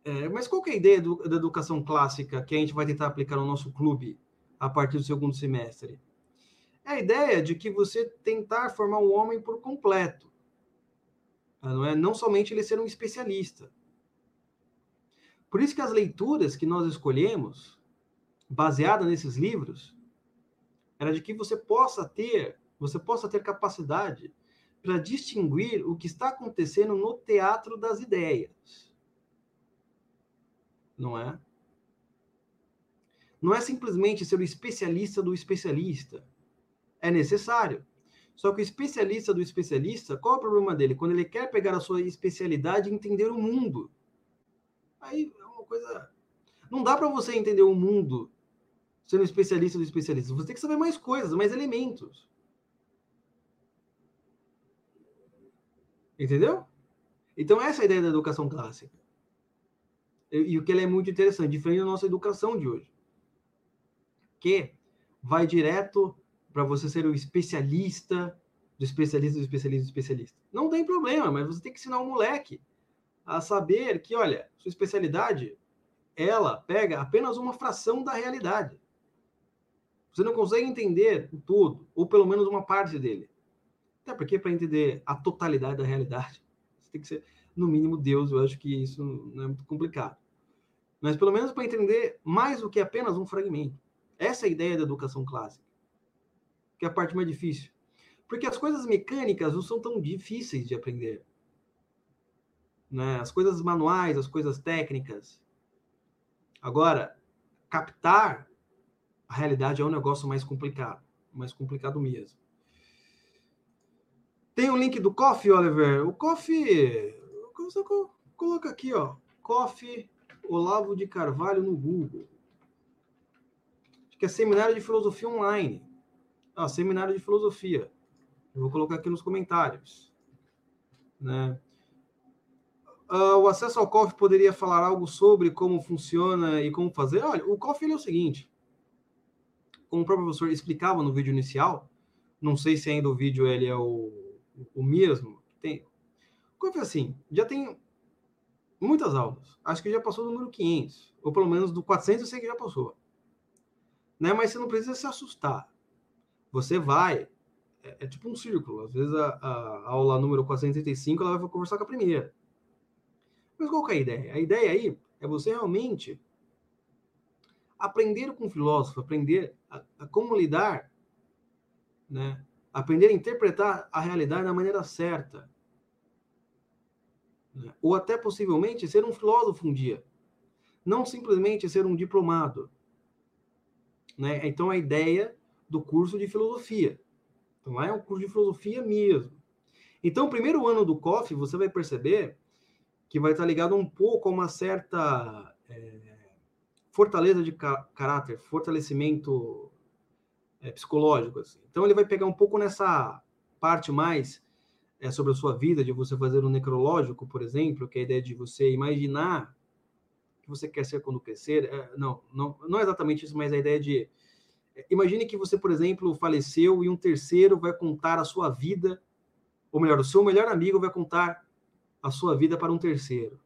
É, mas qual é a ideia do, da educação clássica que a gente vai tentar aplicar no nosso clube a partir do segundo semestre? É a ideia de que você tentar formar um homem por completo. Não é não somente ele ser um especialista. Por isso que as leituras que nós escolhemos, baseada nesses livros era de que você possa ter, você possa ter capacidade para distinguir o que está acontecendo no teatro das ideias. Não é? Não é simplesmente ser o especialista do especialista. É necessário. Só que o especialista do especialista, qual é o problema dele? Quando ele quer pegar a sua especialidade e entender o mundo. Aí é uma coisa. Não dá para você entender o mundo um especialista do especialista. Você tem que saber mais coisas, mais elementos. Entendeu? Então, essa é a ideia da educação clássica. E, o que é muito interessante, diferente da nossa educação de hoje. Que vai direto para você ser o especialista do especialista do especialista do especialista. Não tem problema, mas você tem que ensinar o um moleque a saber que, olha, sua especialidade, ela pega apenas uma fração da realidade. Você não consegue entender o todo, ou pelo menos uma parte dele. Até porque, para entender a totalidade da realidade, você tem que ser, no mínimo, Deus. Eu acho que isso não é muito complicado. Mas, pelo menos, para entender mais do que apenas um fragmento. Essa é a ideia da educação clássica, que é a parte mais difícil. Porque as coisas mecânicas não são tão difíceis de aprender. Né? As coisas manuais, as coisas técnicas. Agora, captar a realidade é um negócio mais complicado, mais complicado mesmo. Tem o um link do Coffee, Oliver. O Coffee, Coloca aqui, ó, Coffee Olavo de Carvalho no Google. Acho que é seminário de filosofia online. Ah, seminário de filosofia. Eu vou colocar aqui nos comentários. Né? Uh, o acesso ao COF poderia falar algo sobre como funciona e como fazer? Olha, o COF é o seguinte. Como o próprio professor explicava no vídeo inicial, não sei se ainda o vídeo ele é o, o mesmo. Tem, o COF é assim, já tem muitas aulas. Acho que já passou do número 500, ou pelo menos do 400 eu sei que já passou. Né? Mas você não precisa se assustar. Você vai, é, é tipo um círculo. Às vezes a, a, aula número 435 ela vai conversar com a primeira. Mas qual é a ideia? A ideia aí é você realmente aprender com o filósofo, aprender a, a como lidar, né? aprender a interpretar a realidade da maneira certa. Ou até possivelmente ser um filósofo um dia. Não simplesmente ser um diplomado. Né? Então a ideia do curso de filosofia. Então lá é um curso de filosofia mesmo. Então, o primeiro ano do COF, você vai perceber que vai estar ligado um pouco a uma certa é, fortaleza de caráter, fortalecimento é, psicológico. Assim. Então, ele vai pegar um pouco nessa parte mais é, sobre a sua vida, de você fazer um necrológico, por exemplo, que é a ideia de você imaginar que você quer ser quando crescer. É, não, não, não é exatamente isso, mas a ideia de. É, imagine que você, por exemplo, faleceu e um terceiro vai contar a sua vida, ou melhor, o seu melhor amigo vai contar a sua vida para um terceiro.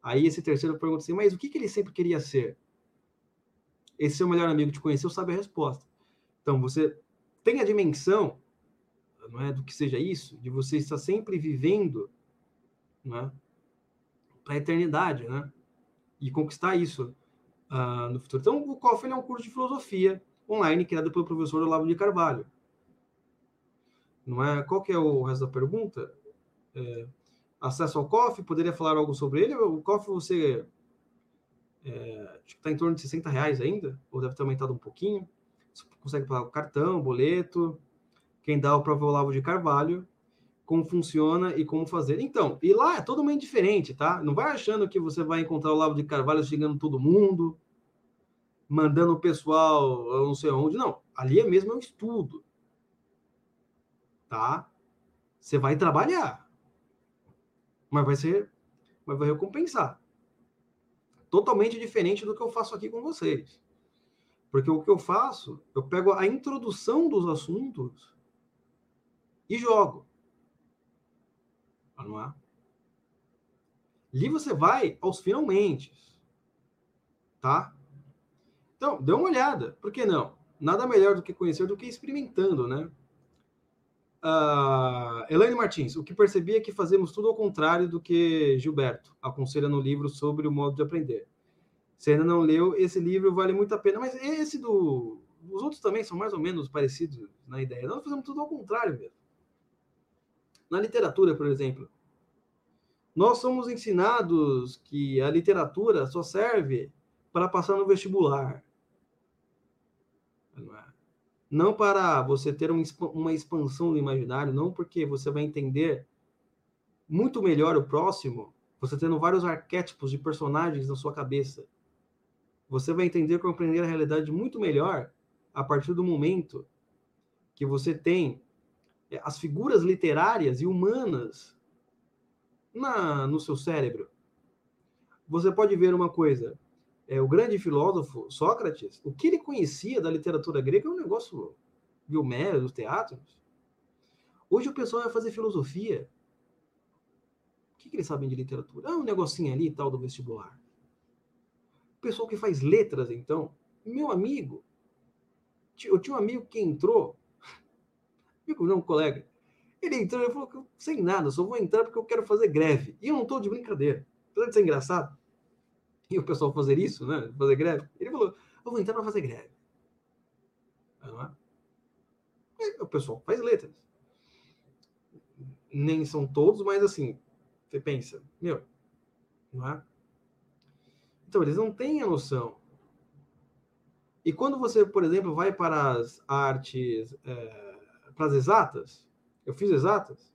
Aí esse terceiro pergunta assim, mas o que, que ele sempre queria ser? Esse seu melhor amigo te conheceu, sabe a resposta. Então, você tem a dimensão, não é, do que seja isso, de você estar sempre vivendo, né, para a eternidade, né, e conquistar isso uh, no futuro. Então, o COF é um curso de filosofia online criado pelo professor Olavo de Carvalho. Não é? Qual que é o resto da pergunta? É, acesso ao COF, poderia falar algo sobre ele? O COF você é, está em torno de 60 reais ainda, ou deve ter aumentado um pouquinho. Você consegue pagar o cartão, boleto. Quem dá o próprio Olavo de Carvalho, como funciona e como fazer. Então, e lá é totalmente diferente, tá? Não vai achando que você vai encontrar o Olavo de Carvalho chegando todo mundo, mandando o pessoal não sei onde. Não, ali é mesmo um estudo, tá? Você vai trabalhar mas vai ser, mas vai recompensar. Totalmente diferente do que eu faço aqui com vocês. Porque o que eu faço, eu pego a introdução dos assuntos e jogo. Não é? Ali você vai aos finalmente. Tá? Então, dê uma olhada. Por que não? Nada melhor do que conhecer do que experimentando, né? Uh, Elaine Martins, o que percebi é que fazemos tudo ao contrário do que Gilberto aconselha no livro sobre o modo de aprender. Se ainda não leu, esse livro vale muito a pena, mas esse do. Os outros também são mais ou menos parecidos na ideia. Nós fazemos tudo ao contrário mesmo. Na literatura, por exemplo, nós somos ensinados que a literatura só serve para passar no vestibular. Não para você ter uma expansão do imaginário, não porque você vai entender muito melhor o próximo, você tendo vários arquétipos de personagens na sua cabeça. Você vai entender compreender a realidade muito melhor a partir do momento que você tem as figuras literárias e humanas na, no seu cérebro. Você pode ver uma coisa, é, o grande filósofo Sócrates, o que ele conhecia da literatura grega é um negócio de Homero, dos teatros. Hoje o pessoal vai fazer filosofia. O que, que eles sabem de literatura? Ah, um negocinho ali e tal do vestibular. O pessoal que faz letras, então, meu amigo, eu tinha um amigo que entrou, amigo não, colega, ele entrou e falou, sem nada, só vou entrar porque eu quero fazer greve. E eu não estou de brincadeira. Apesar de ser engraçado, e o pessoal fazer isso, né? Fazer greve. Ele falou: eu vou entrar para fazer greve. Não é? E o pessoal faz letras. Nem são todos, mas assim, você pensa, meu, não é? Então, eles não têm a noção. E quando você, por exemplo, vai para as artes, é, para as exatas, eu fiz exatas,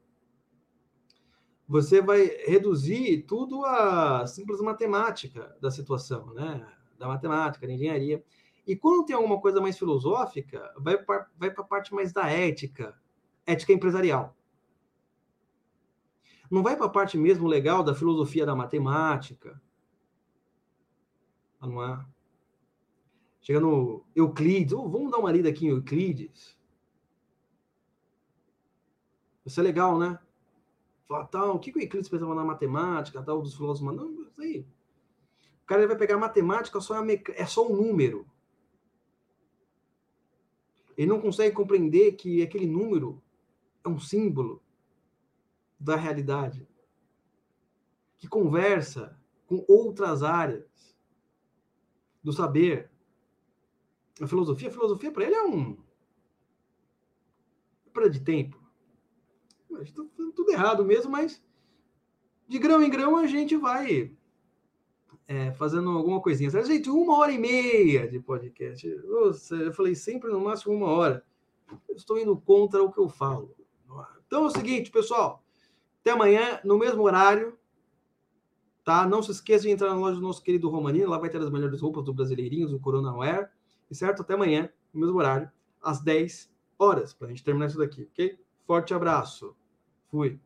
você vai reduzir tudo a simples matemática da situação, né? Da matemática, da engenharia. E quando tem alguma coisa mais filosófica, vai para vai a parte mais da ética, ética empresarial. Não vai para a parte mesmo legal da filosofia da matemática. Não é? Chega no Euclides, oh, vamos dar uma lida aqui em Euclides. Isso é legal, né? Falar, tal, o que, o Euclides pensava na matemática, tal, dos filósofos? Não, isso aí. O cara vai pegar matemática, só é, é só um número. Ele não consegue compreender que aquele número é um símbolo da realidade, que conversa com outras áreas do saber. A filosofia, a filosofia para ele é um para de tempo fazendo tudo errado mesmo, mas de grão em grão a gente vai é, fazendo alguma coisinha. Gente, uma hora e meia de podcast. Nossa, eu falei sempre no máximo uma hora. Eu estou indo contra o que eu falo. Então é o seguinte, pessoal. Até amanhã, no mesmo horário. Tá? Não se esqueça de entrar na loja do nosso querido Romanino. Lá vai ter as melhores roupas do Brasileirinhos, do Corona Wear. E certo? Até amanhã, no mesmo horário, às 10 horas, para a gente terminar isso daqui, ok? Forte abraço. Fui.